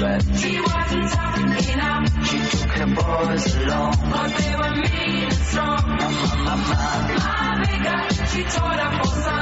sweat. She wasn't tough enough. She took her boys along. But they were mean and strong. My, my, my, my. my bigger, she tore up for some.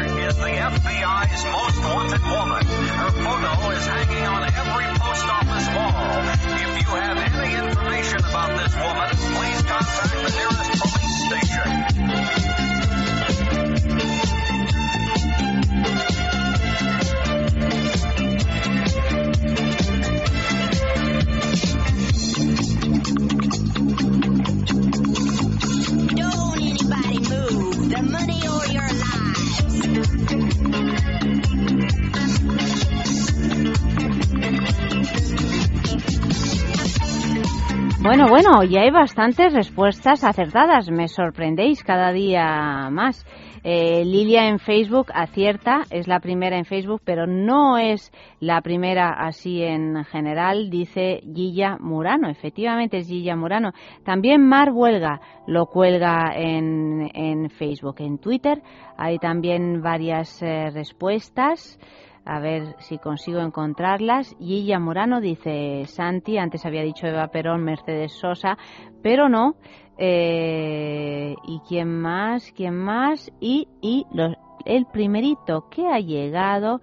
Is the FBI's most wanted woman. Her photo is hanging on every post office wall. If you have any information about this woman, please contact the nearest police station. Bueno, bueno, y hay bastantes respuestas acertadas. Me sorprendéis cada día más. Eh, Lilia en Facebook acierta, es la primera en Facebook, pero no es la primera así en general, dice Gilla Murano. Efectivamente es Gilla Murano. También Mar Huelga lo cuelga en, en Facebook. En Twitter hay también varias eh, respuestas a ver si consigo encontrarlas. Gilla Murano dice Santi, antes había dicho Eva Perón, Mercedes Sosa, pero no. Eh, ¿Y quién más? ¿Quién más? Y, y los, el primerito que ha llegado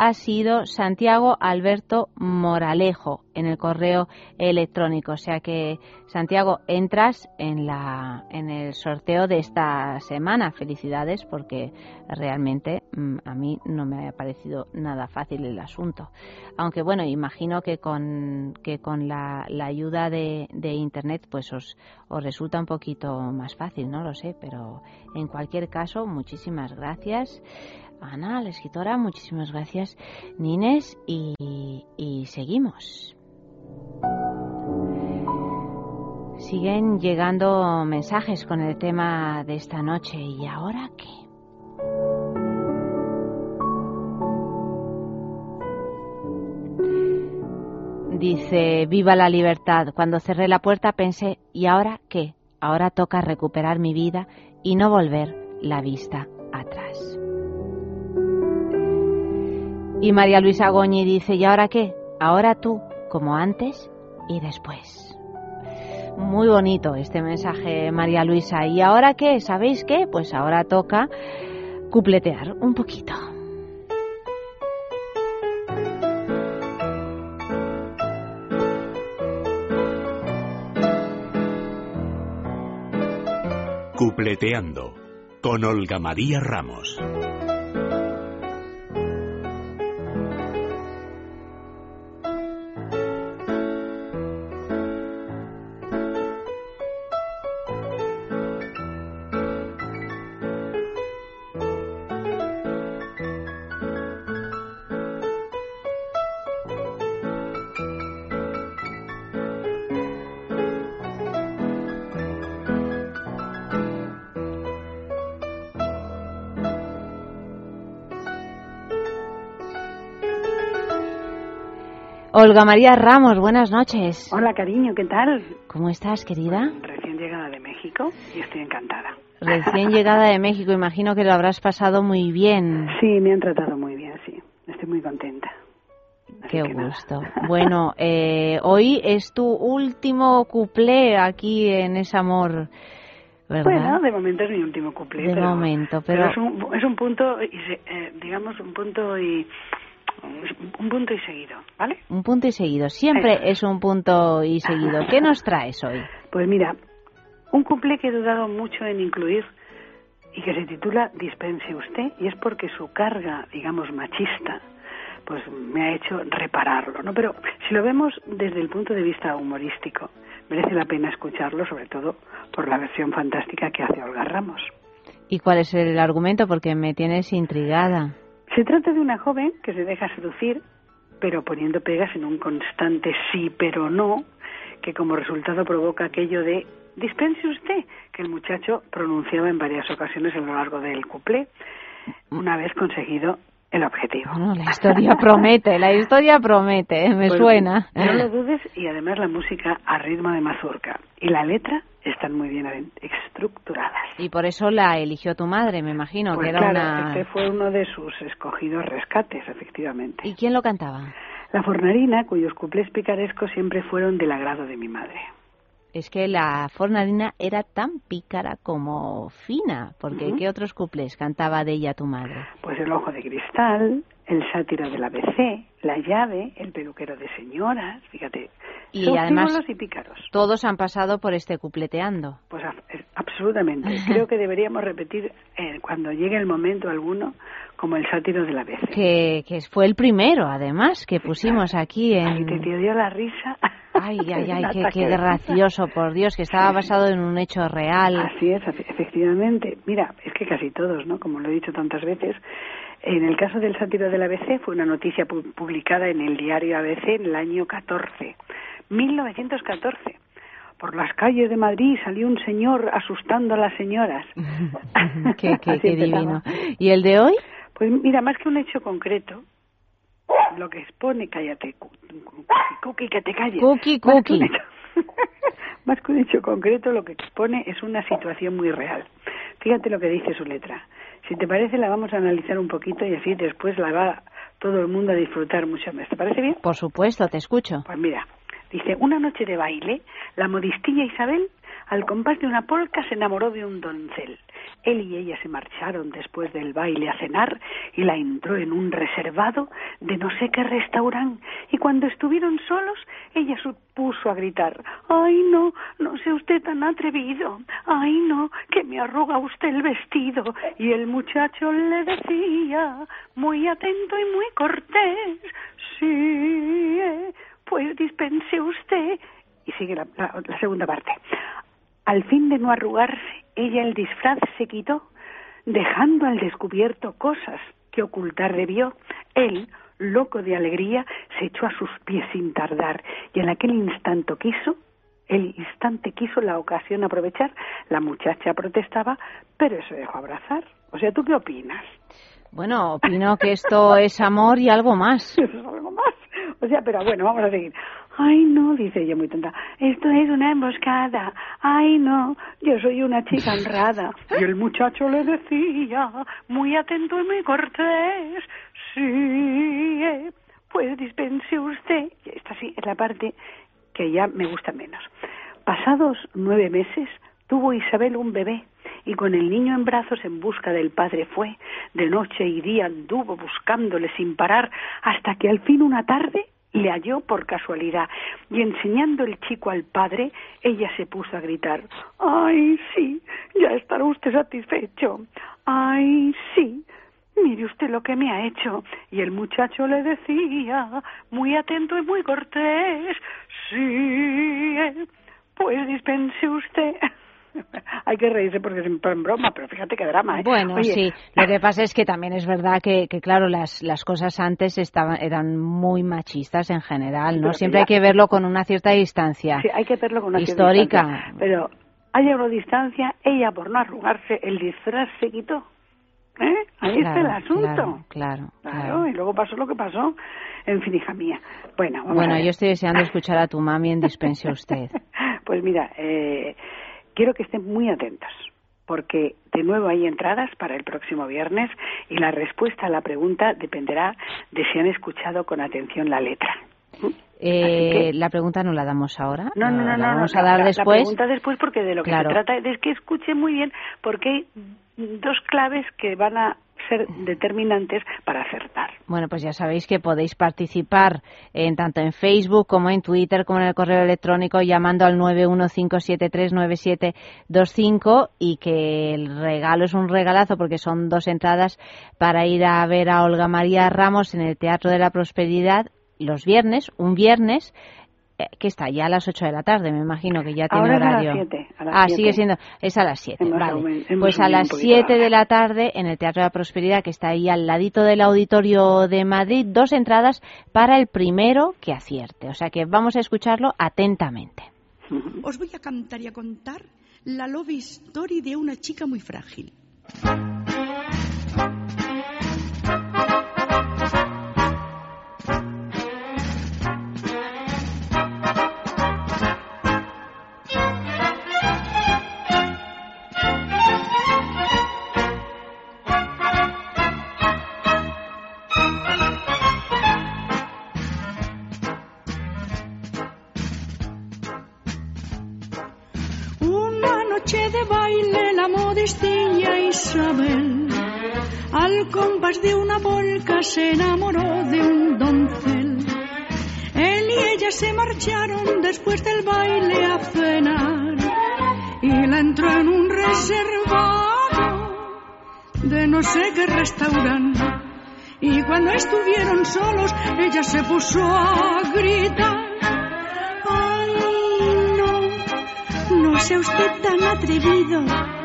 ha sido Santiago Alberto Moralejo en el correo electrónico. O sea que, Santiago, entras en, la, en el sorteo de esta semana. Felicidades porque realmente mm, a mí no me ha parecido nada fácil el asunto. Aunque bueno, imagino que con, que con la, la ayuda de, de Internet pues os, os resulta un poquito más fácil, no lo sé, pero en cualquier caso, muchísimas gracias. Ana, la escritora, muchísimas gracias, Nines, y, y seguimos. Siguen llegando mensajes con el tema de esta noche. ¿Y ahora qué? Dice, viva la libertad. Cuando cerré la puerta pensé, ¿y ahora qué? Ahora toca recuperar mi vida y no volver la vista atrás. Y María Luisa Goñi dice, ¿y ahora qué? Ahora tú, como antes y después. Muy bonito este mensaje, María Luisa. ¿Y ahora qué? ¿Sabéis qué? Pues ahora toca cupletear un poquito. Cupleteando con Olga María Ramos. Olga María Ramos, buenas noches. Hola, cariño, ¿qué tal? ¿Cómo estás, querida? Recién llegada de México y estoy encantada. Recién llegada de México, imagino que lo habrás pasado muy bien. Sí, me han tratado muy bien, sí. Estoy muy contenta. Qué gusto. Bueno, eh, hoy es tu último cuplé aquí en ese amor, ¿verdad? Bueno, de momento es mi último cuplé. De pero, momento, pero- es, un, es un punto, eh, digamos, un punto y un punto y seguido, ¿vale? Un punto y seguido. Siempre es un punto y seguido. ¿Qué nos traes hoy? Pues mira, un cuplé que he dudado mucho en incluir y que se titula Dispense usted y es porque su carga, digamos, machista, pues me ha hecho repararlo, ¿no? Pero si lo vemos desde el punto de vista humorístico, merece la pena escucharlo, sobre todo por la versión fantástica que hace Olga Ramos. ¿Y cuál es el argumento? Porque me tienes intrigada. Se trata de una joven que se deja seducir, pero poniendo pegas en un constante sí, pero no, que como resultado provoca aquello de dispense usted, que el muchacho pronunciaba en varias ocasiones a lo largo del cuplé, una vez conseguido el objetivo. Bueno, la historia promete, la historia promete, ¿eh? me Pues, suena. No lo dudes y además la música a ritmo de mazurca y la letra están muy bien estructuradas. Y por eso la eligió tu madre, me imagino, Pues que era claro, una... este fue uno de sus escogidos rescates, efectivamente. ¿Y quién lo cantaba? La fornarina, cuyos cuplés picarescos siempre fueron del agrado de mi madre. Es que la fornarina era tan pícara como fina, porque. ¿qué otros cuplés cantaba de ella tu madre? Pues el ojo de cristal, el sátiro de la BC, la llave, el peluquero de señoras, fíjate. Y son además frívolos y pícaros. todos han pasado por este cupleteando. Pues a- eh, absolutamente. Creo que deberíamos repetir eh, cuando llegue el momento alguno como el sátiro de la BC. Que, que fue el primero, además, que pusimos aquí Ay, en... te, te dio la risa. Ay, ay, ay, qué, qué gracioso, por Dios, que estaba basado en un hecho real. Así es, efe- efectivamente. Mira, es que casi todos, ¿no? Como lo he dicho tantas veces. En el caso del sátiro del ABC fue una noticia pu- publicada en el diario ABC en el año 14, 1914. por las calles de Madrid salió un señor asustando a las señoras. qué, divino. ¿Y el de hoy? Pues mira, más que un hecho concreto, lo que expone, cállate, Cookie, que te calles. Cookie, cookie. Más que un hecho concreto, lo que expone es una situación muy real. Fíjate lo que dice su letra. Si te parece, la vamos a analizar un poquito y así después la va todo el mundo a disfrutar mucho más. ¿Te parece bien? Por supuesto, te escucho. Pues mira, dice, una noche de baile, la modistilla Isabel, al compás de una polca, se enamoró de un doncel. Él y ella se marcharon después del baile a cenar y la entró en un reservado de no sé qué restaurante. Y cuando estuvieron solos, ella se puso a gritar, ¡ay no, no sea usted tan atrevido! ¡ay no, que me arruga usted el vestido! Y el muchacho le decía, muy atento y muy cortés, sí, eh, pues dispense usted. Y sigue la, segunda parte. Al fin de no arrugarse, ella el disfraz se quitó, dejando al descubierto cosas que ocultar debió. Él, loco de alegría, se echó a sus pies sin tardar y en aquel instante quiso, el instante quiso la ocasión aprovechar. La muchacha protestaba, pero se dejó abrazar. O sea, ¿tú qué opinas? Bueno, opino que esto es amor y algo más. Eso es algo más. O sea, pero bueno, vamos a seguir. Ay, no, dice ella muy tonta. Esto es una emboscada. Ay, no, yo soy una chica honrada. Y el muchacho le decía, muy atento y muy cortés, sí, eh, pues dispense usted. Esta sí es la parte que ya me gusta menos. Pasados nueve meses, tuvo Isabel un bebé y con el niño en brazos en busca del padre fue. De noche y día anduvo buscándole sin parar hasta que al fin una tarde le halló por casualidad y enseñando el chico al padre, ella se puso a gritar, ¡ay, sí! Ya estará usted satisfecho. ¡ay, sí! Mire usted lo que me ha hecho. Y el muchacho le decía, muy atento y muy cortés, sí, pues dispense usted. Hay que reírse porque es en broma, pero fíjate qué drama, ¿eh? Bueno, Oye, sí. Lo que pasa es que también es verdad que, que claro, las, las cosas antes estaban, eran muy machistas en general, ¿no? Siempre ya- hay que verlo con una cierta distancia. Sí, hay que verlo con una cierta histórica. distancia. Pero hay una distancia, ella por no arrugarse, el disfraz se quitó. ¿Eh? Ahí está el Claro, asunto. Claro, claro, Claro, claro. y luego pasó lo que pasó. En fin, hija mía. Bueno, vamos a Bueno, ver. yo estoy deseando escuchar a tu mami en Dispense Usted. Pues mira, eh, quiero que estén muy atentos, porque de nuevo hay entradas para el próximo viernes y la respuesta a la pregunta dependerá de si han escuchado con atención la letra. Eh, La pregunta no la damos ahora. No, no, no, la no. vamos no, a dar la, después. La pregunta después porque de lo que Claro. se trata es que escuche muy bien porque hay dos claves que van a ser determinantes para acertar. Bueno, pues ya sabéis que podéis participar en tanto en Facebook como en Twitter como en el correo electrónico llamando al 915739725 y que el regalo es un regalazo porque son dos entradas para ir a ver a Olga María Ramos en el Teatro de la Prosperidad los viernes, un viernes que está ya a las 8 de la tarde, me imagino que ya tiene Ahora es a las horario. siete, a las ah, siete. sigue siendo, es a las 7, Hemos vale. aumen- hemos Pues a las poquito 7 la de la tarde en el Teatro de la Prosperidad, que está ahí al ladito del Auditorio de Madrid, dos entradas para el primero que acierte. O sea que vamos a escucharlo atentamente. Os voy a cantar y a contar la love story de una chica muy frágil. Isabel al compás de una polca se enamoró de un doncel. Él y ella se marcharon después del baile a cenar y la entró en un reservado de no sé qué restaurante. Y cuando estuvieron solos, ella se puso a gritar. Ay, no, no sea usted tan atrevido.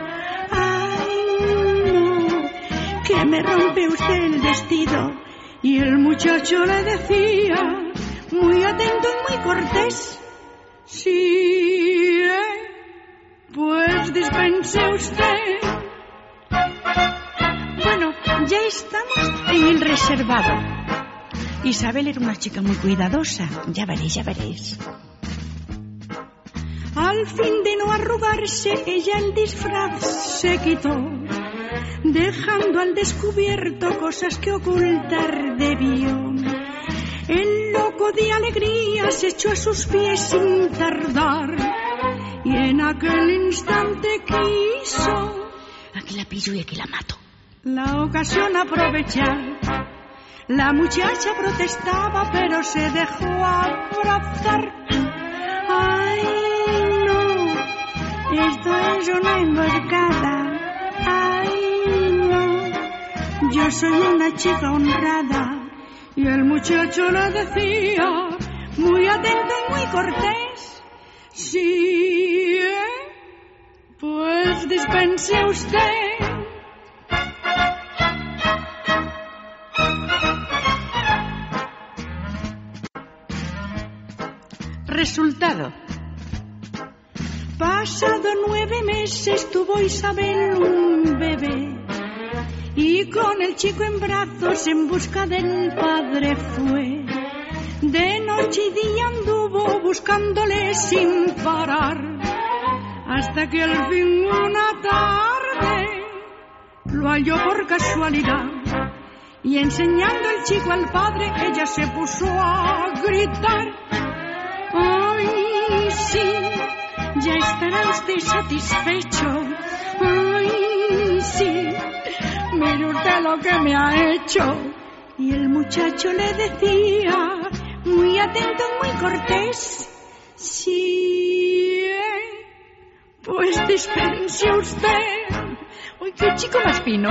Que me rompe usted el vestido. Y el muchacho le decía, muy atento y muy cortés, Sí, eh, pues dispense usted. Bueno, ya estamos en el reservado. Isabel era una chica muy cuidadosa. Ya veréis, ya veréis. Al fin de no arrugarse, ella el disfraz se quitó, dejando al descubierto cosas que ocultar debió. El loco de alegría se echó a sus pies sin tardar, y en aquel instante quiso Aquí la pillo y aquí la mato. la ocasión aprovechar. La muchacha protestaba, pero se dejó abrazar. Ay, no, esto es una emboscada. Yo soy una chica honrada. Y el muchacho le decía, muy atento y muy cortés, sí, ¿eh? pues dispense usted. Resultado. Pasado nueve meses tuvo Isabel un bebé y con el chico en brazos en busca del padre fue. De noche y día anduvo buscándole sin parar hasta que al fin una tarde lo halló por casualidad y enseñando el chico al padre ella se puso a gritar. Ay, sí, ya estará usted satisfecho. Ay, sí, mire usted lo que me ha hecho. Y el muchacho le decía, muy atento, muy cortés, sí, pues dispense usted. Uy, qué chico más fino.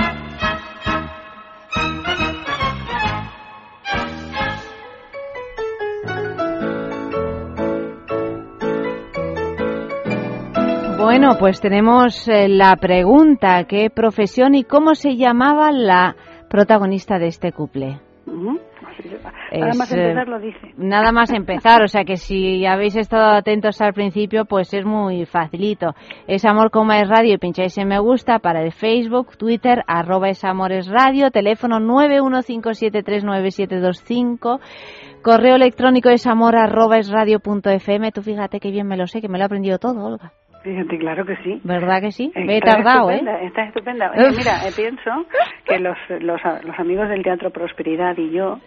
Bueno, pues tenemos eh, la pregunta, ¿qué profesión y cómo se llamaba la protagonista de este couple? Nada Es, más eh, empezar lo dice. Nada más empezar, o sea que si habéis estado atentos al principio, pues es muy facilito. Es Amor como es Radio y pincháis en me gusta para el Facebook, Twitter, arroba es Radio, teléfono 915739725, correo electrónico es amor arroba es radio punto fm. Tú fíjate que bien me lo sé, que me lo he aprendido todo, Olga. Fíjate, claro que sí. ¿Verdad que sí? Me he tardado, ¿eh? Estás estupenda. Oye, mira, eh, pienso que los, los, los amigos del Teatro Prosperidad y yo,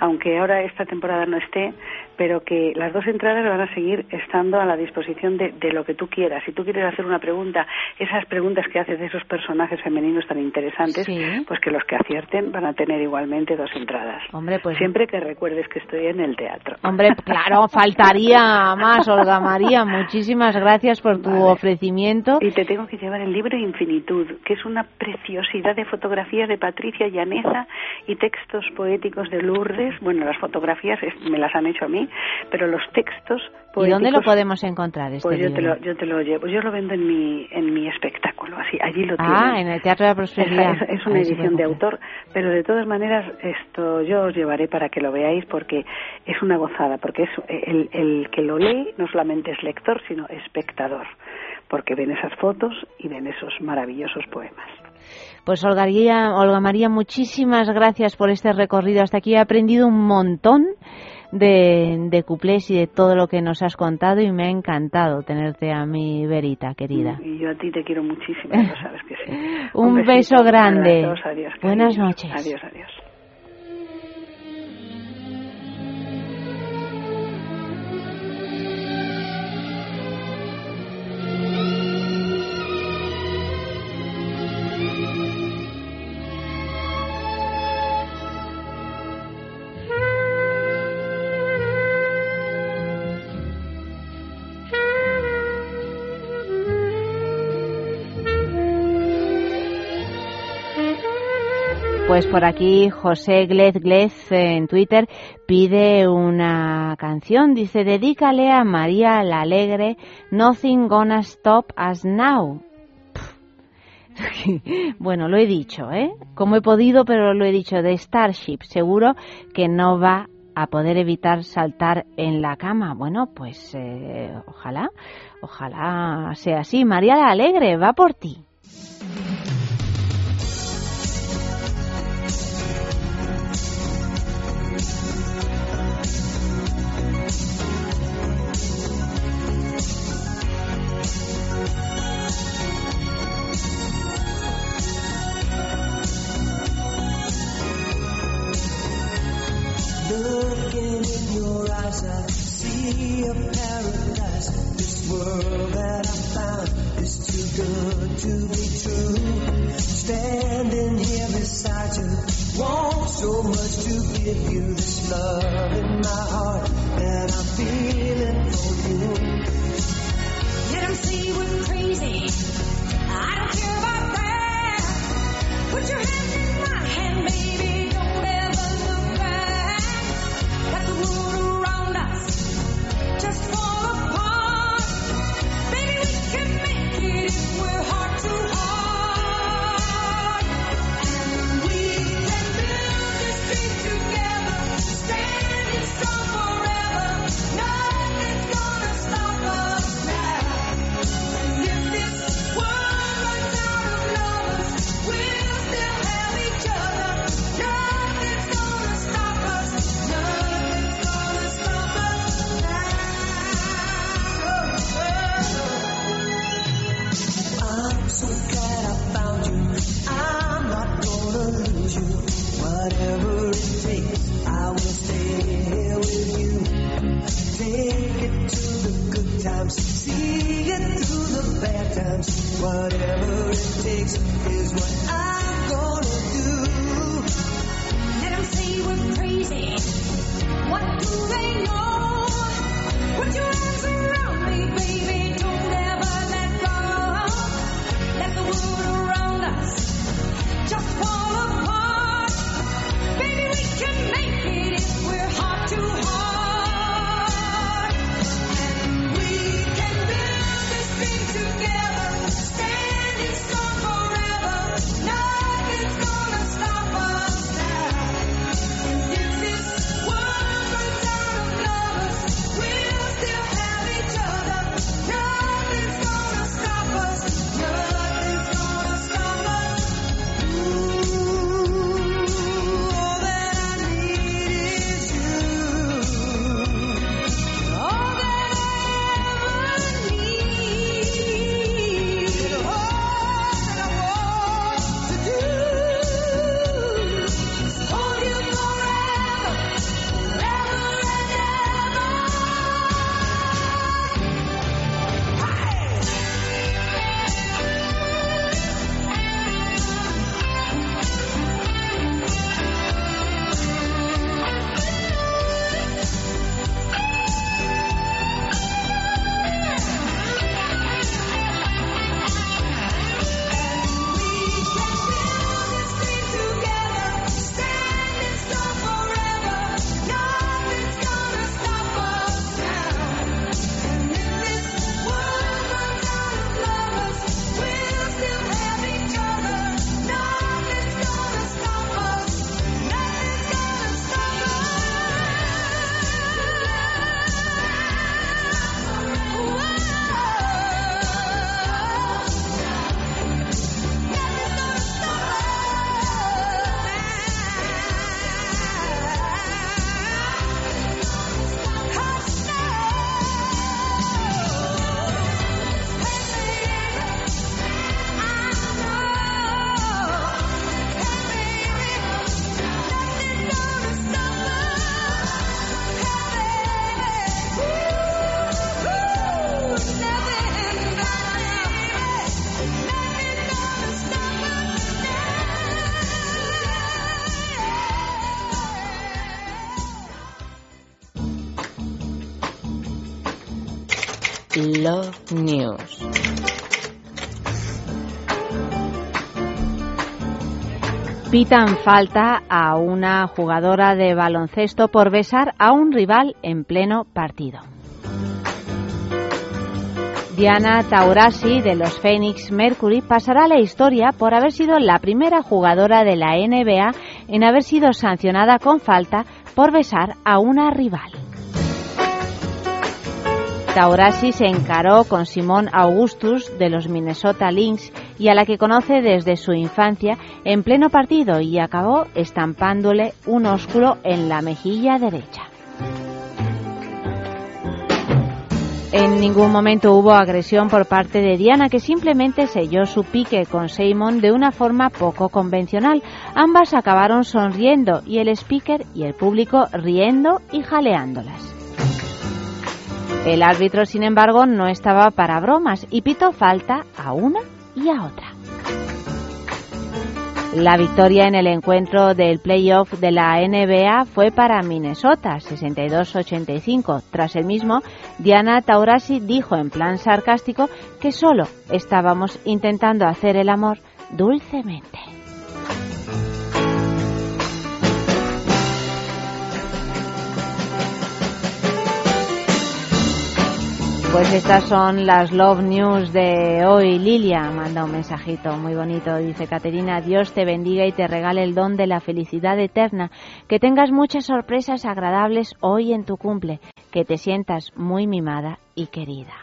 aunque ahora esta temporada no esté, pero que las dos entradas van a seguir estando a la disposición de, de lo que tú quieras. Si tú quieres hacer una pregunta, esas preguntas que haces de esos personajes femeninos tan interesantes, pues que los que acierten van a tener igualmente dos entradas. Hombre, pues Siempre que recuerdes que estoy en el teatro. Hombre, claro, faltaría más, Olga María. Muchísimas gracias por tu ofrecimiento. Y te tengo que llevar el libro Infinitud, que es una preciosidad de fotografías de Patricia Llaneza y textos poéticos de Lourdes. Bueno, las fotografías me las han hecho a mí, pero los textos ¿Y dónde lo podemos encontrar este Pues yo te, lo, yo te lo llevo. Yo lo vendo en mi, en mi espectáculo, así, allí lo Ah, tienes. en el Teatro de la Prosperidad. Es, es una edición de autor, pero de todas maneras esto yo os llevaré para que lo veáis porque es una gozada, porque es el, el que lo lee no solamente es lector, sino espectador, porque ven esas fotos y ven esos maravillosos poemas. Pues Olga Olga María, muchísimas gracias por este recorrido. Hasta aquí he aprendido un montón de, de cuplés y de todo lo que nos has contado y me ha encantado tenerte a mi verita, querida. Y yo a ti te quiero muchísimo, sabes que sí. Un besito beso grande. dos, adiós, Buenas noches. Adiós, adiós. Pues por aquí José Glez Glez en Twitter pide una canción, dice, dedícale a María la Alegre, Nothing Gonna Stop Us Now. bueno, lo he dicho, ¿eh? Como he podido, pero lo he dicho, de Starship, seguro que no va a poder evitar saltar en la cama. Bueno, pues eh, ojalá, ojalá sea así. María la Alegre, va por ti. so much to give you this love in my heart, and I feel. pitan falta a una jugadora de baloncesto por besar a un rival en pleno partido. Diana Taurasi de los Phoenix Mercury pasará a la historia por haber sido la primera jugadora de la NBA en haber sido sancionada con falta por besar a una rival. Taurasi se encaró con Simón Augustus de los Minnesota Lynx y a la que conoce desde su infancia en pleno partido y acabó estampándole un ósculo en la mejilla derecha. En ningún momento hubo agresión por parte de Diana, que simplemente selló su pique con Simon de una forma poco convencional. Ambas acabaron sonriendo y el speaker y el público riendo y jaleándolas. El árbitro, sin embargo, no estaba para bromas y pitó falta a una y a otra. La victoria en el encuentro del playoff de la NBA fue para Minnesota, 62-85. Tras el mismo, Diana Taurasi dijo en plan sarcástico que solo estábamos intentando hacer el amor dulcemente. Pues estas son las Love News de hoy. Lilia manda un mensajito muy bonito. Dice Caterina, Dios te bendiga y te regale el don de la felicidad eterna. Que tengas muchas sorpresas agradables hoy en tu cumple. Que te sientas muy mimada y querida.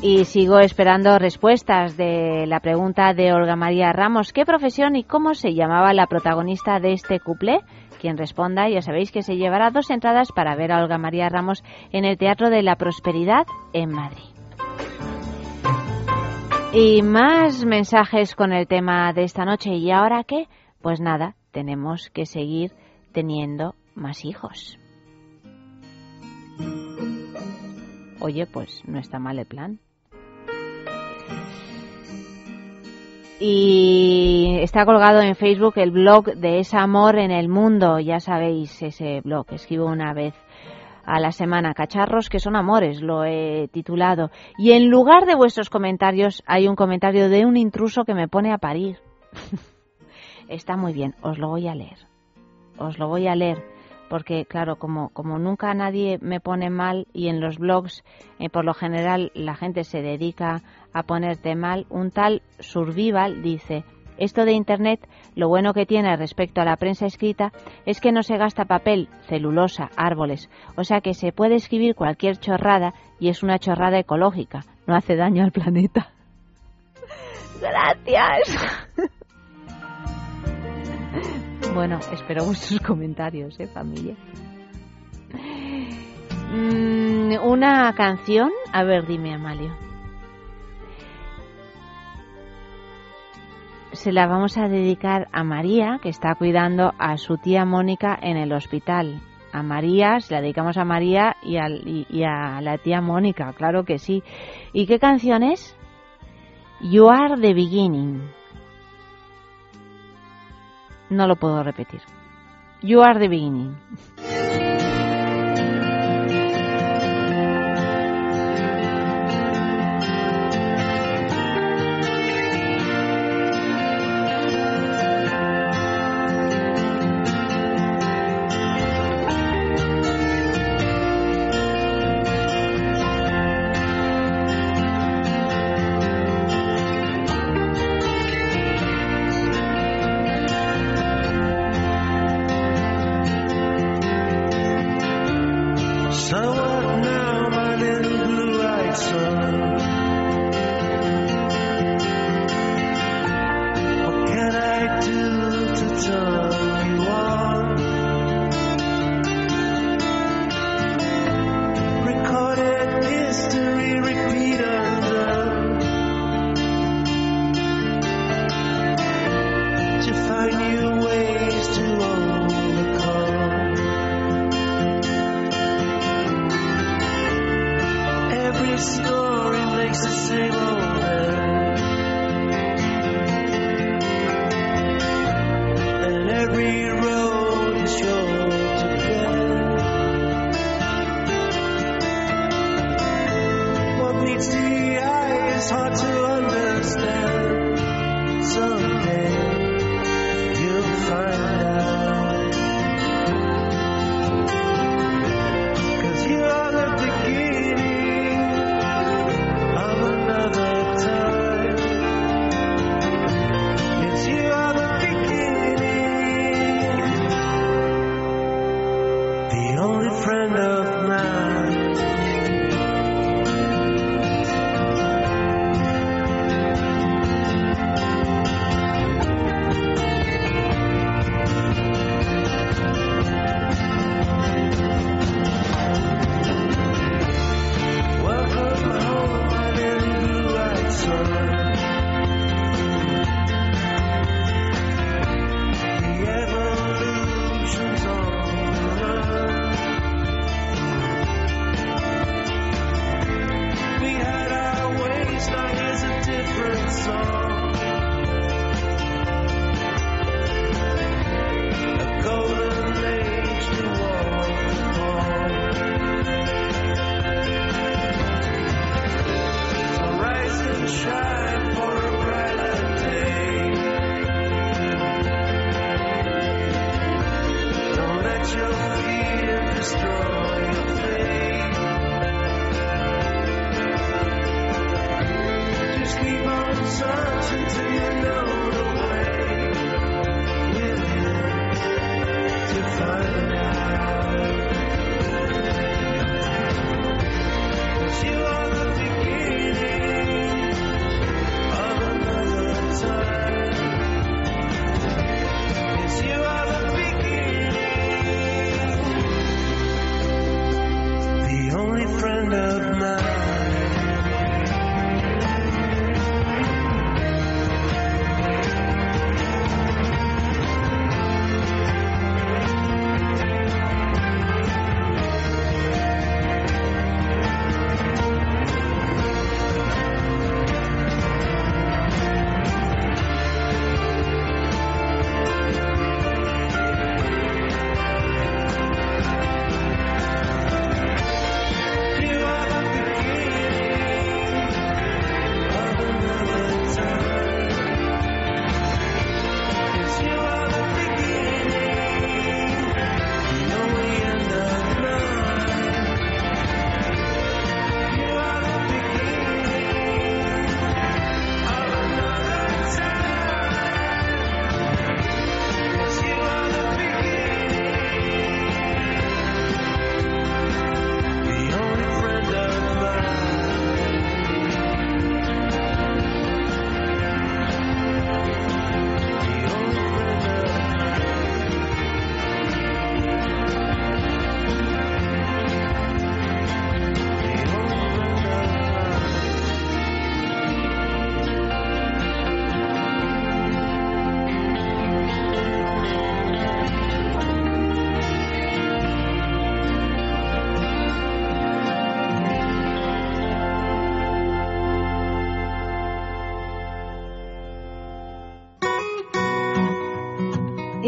Y sigo esperando respuestas de la pregunta de Olga María Ramos. ¿Qué profesión y cómo se llamaba la protagonista de este couple? Quien responda, ya sabéis que se llevará dos entradas para ver a Olga María Ramos en el Teatro de la Prosperidad en Madrid. Y más mensajes con el tema de esta noche. ¿Y ahora qué? Pues nada, tenemos que seguir teniendo más hijos. Oye, pues no está mal el plan. Y está colgado en Facebook el blog de ese amor en el mundo, ya sabéis ese blog, escribo una vez a la semana, cacharros que son amores, lo he titulado. Y en lugar de vuestros comentarios hay un comentario de un intruso que me pone a parir. está muy bien, os lo voy a leer. Os lo voy a leer porque claro, como, como nunca nadie me pone mal y en los blogs eh, por lo general la gente se dedica a ponerte mal, un tal Survival dice, esto de Internet, lo bueno que tiene respecto a la prensa escrita es que no se gasta papel, celulosa, árboles, o sea que se puede escribir cualquier chorrada y es una chorrada ecológica, no hace daño al planeta. Gracias. Bueno, espero vuestros comentarios, ¿eh, familia? Mm, una canción. A ver, dime, Amalio. Se la vamos a dedicar a María, que está cuidando a su tía Mónica en el hospital. A María, se la dedicamos a María y, y a la tía Mónica, claro que sí. ¿Y qué canción es? You are the beginning. No lo puedo repetir. You are the beginning. every road is yours.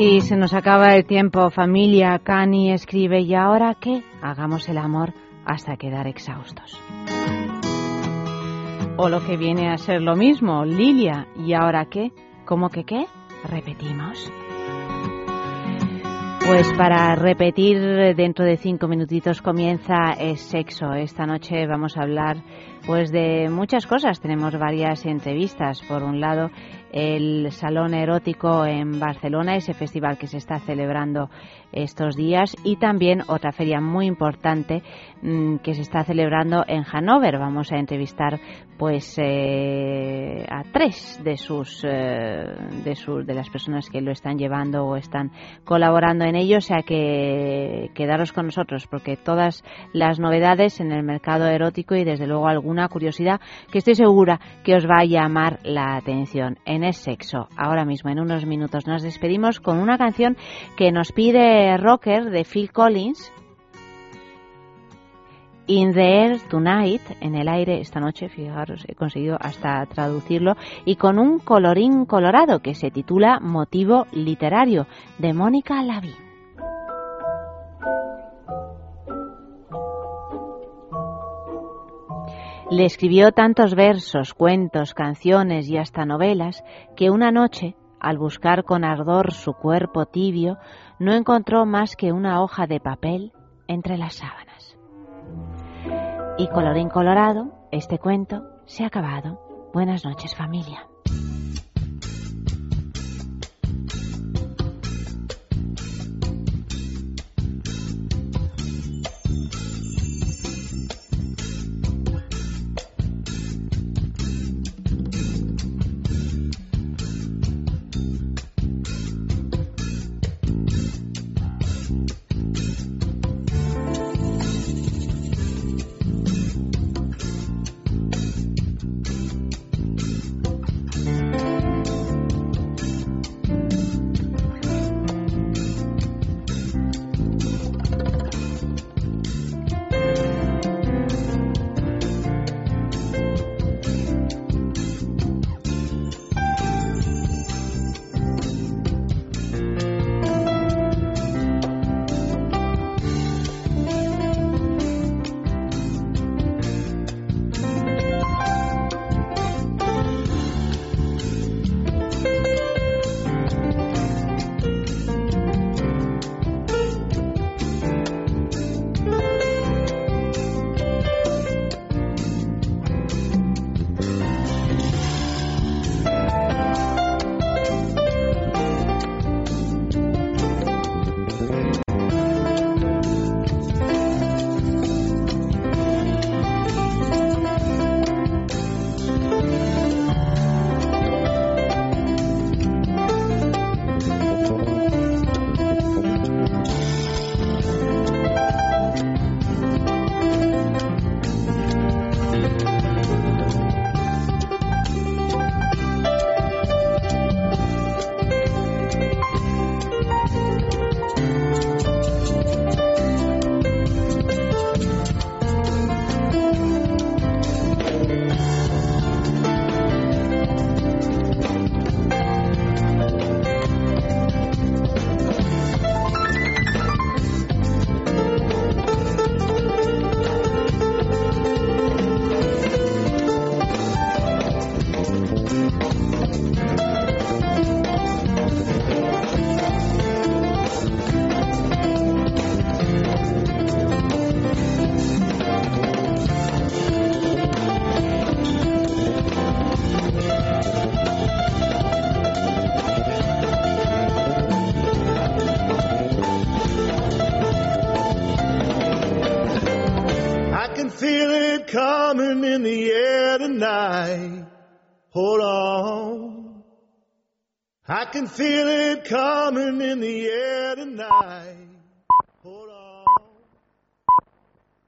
Y se nos acaba el tiempo, familia. Cani escribe, ¿y ahora qué? Hagamos el amor hasta quedar exhaustos. O lo que viene a ser lo mismo, Lilia, ¿y ahora qué? ¿Cómo que qué? Repetimos. Pues para repetir, dentro de cinco minutitos comienza el sexo. Esta noche vamos a hablar pues de muchas cosas. Tenemos varias entrevistas. Por un lado, el Salón Erótico en Barcelona, ese festival que se está celebrando estos días, y también otra feria muy importante mm, que se está celebrando en Hannover. Vamos a entrevistar pues eh, a tres de sus, eh, de sus de las personas que lo están llevando o están colaborando en ello, o sea que quedaros con nosotros porque todas las novedades en el mercado erótico y desde luego alguna curiosidad que estoy segura que os va a llamar la atención en el sexo. Ahora mismo en unos minutos nos despedimos con una canción que nos pide Rocker de Phil Collins In the Air Tonight, en el aire esta noche, fijaros, he conseguido hasta traducirlo, y con un colorín colorado que se titula Motivo Literario, de Mónica Lavín. Le escribió tantos versos, cuentos, canciones y hasta novelas que una noche, al buscar con ardor su cuerpo tibio, no encontró más que una hoja de papel entre las sábanas. Y colorín colorado, este cuento se ha acabado. Buenas noches familia.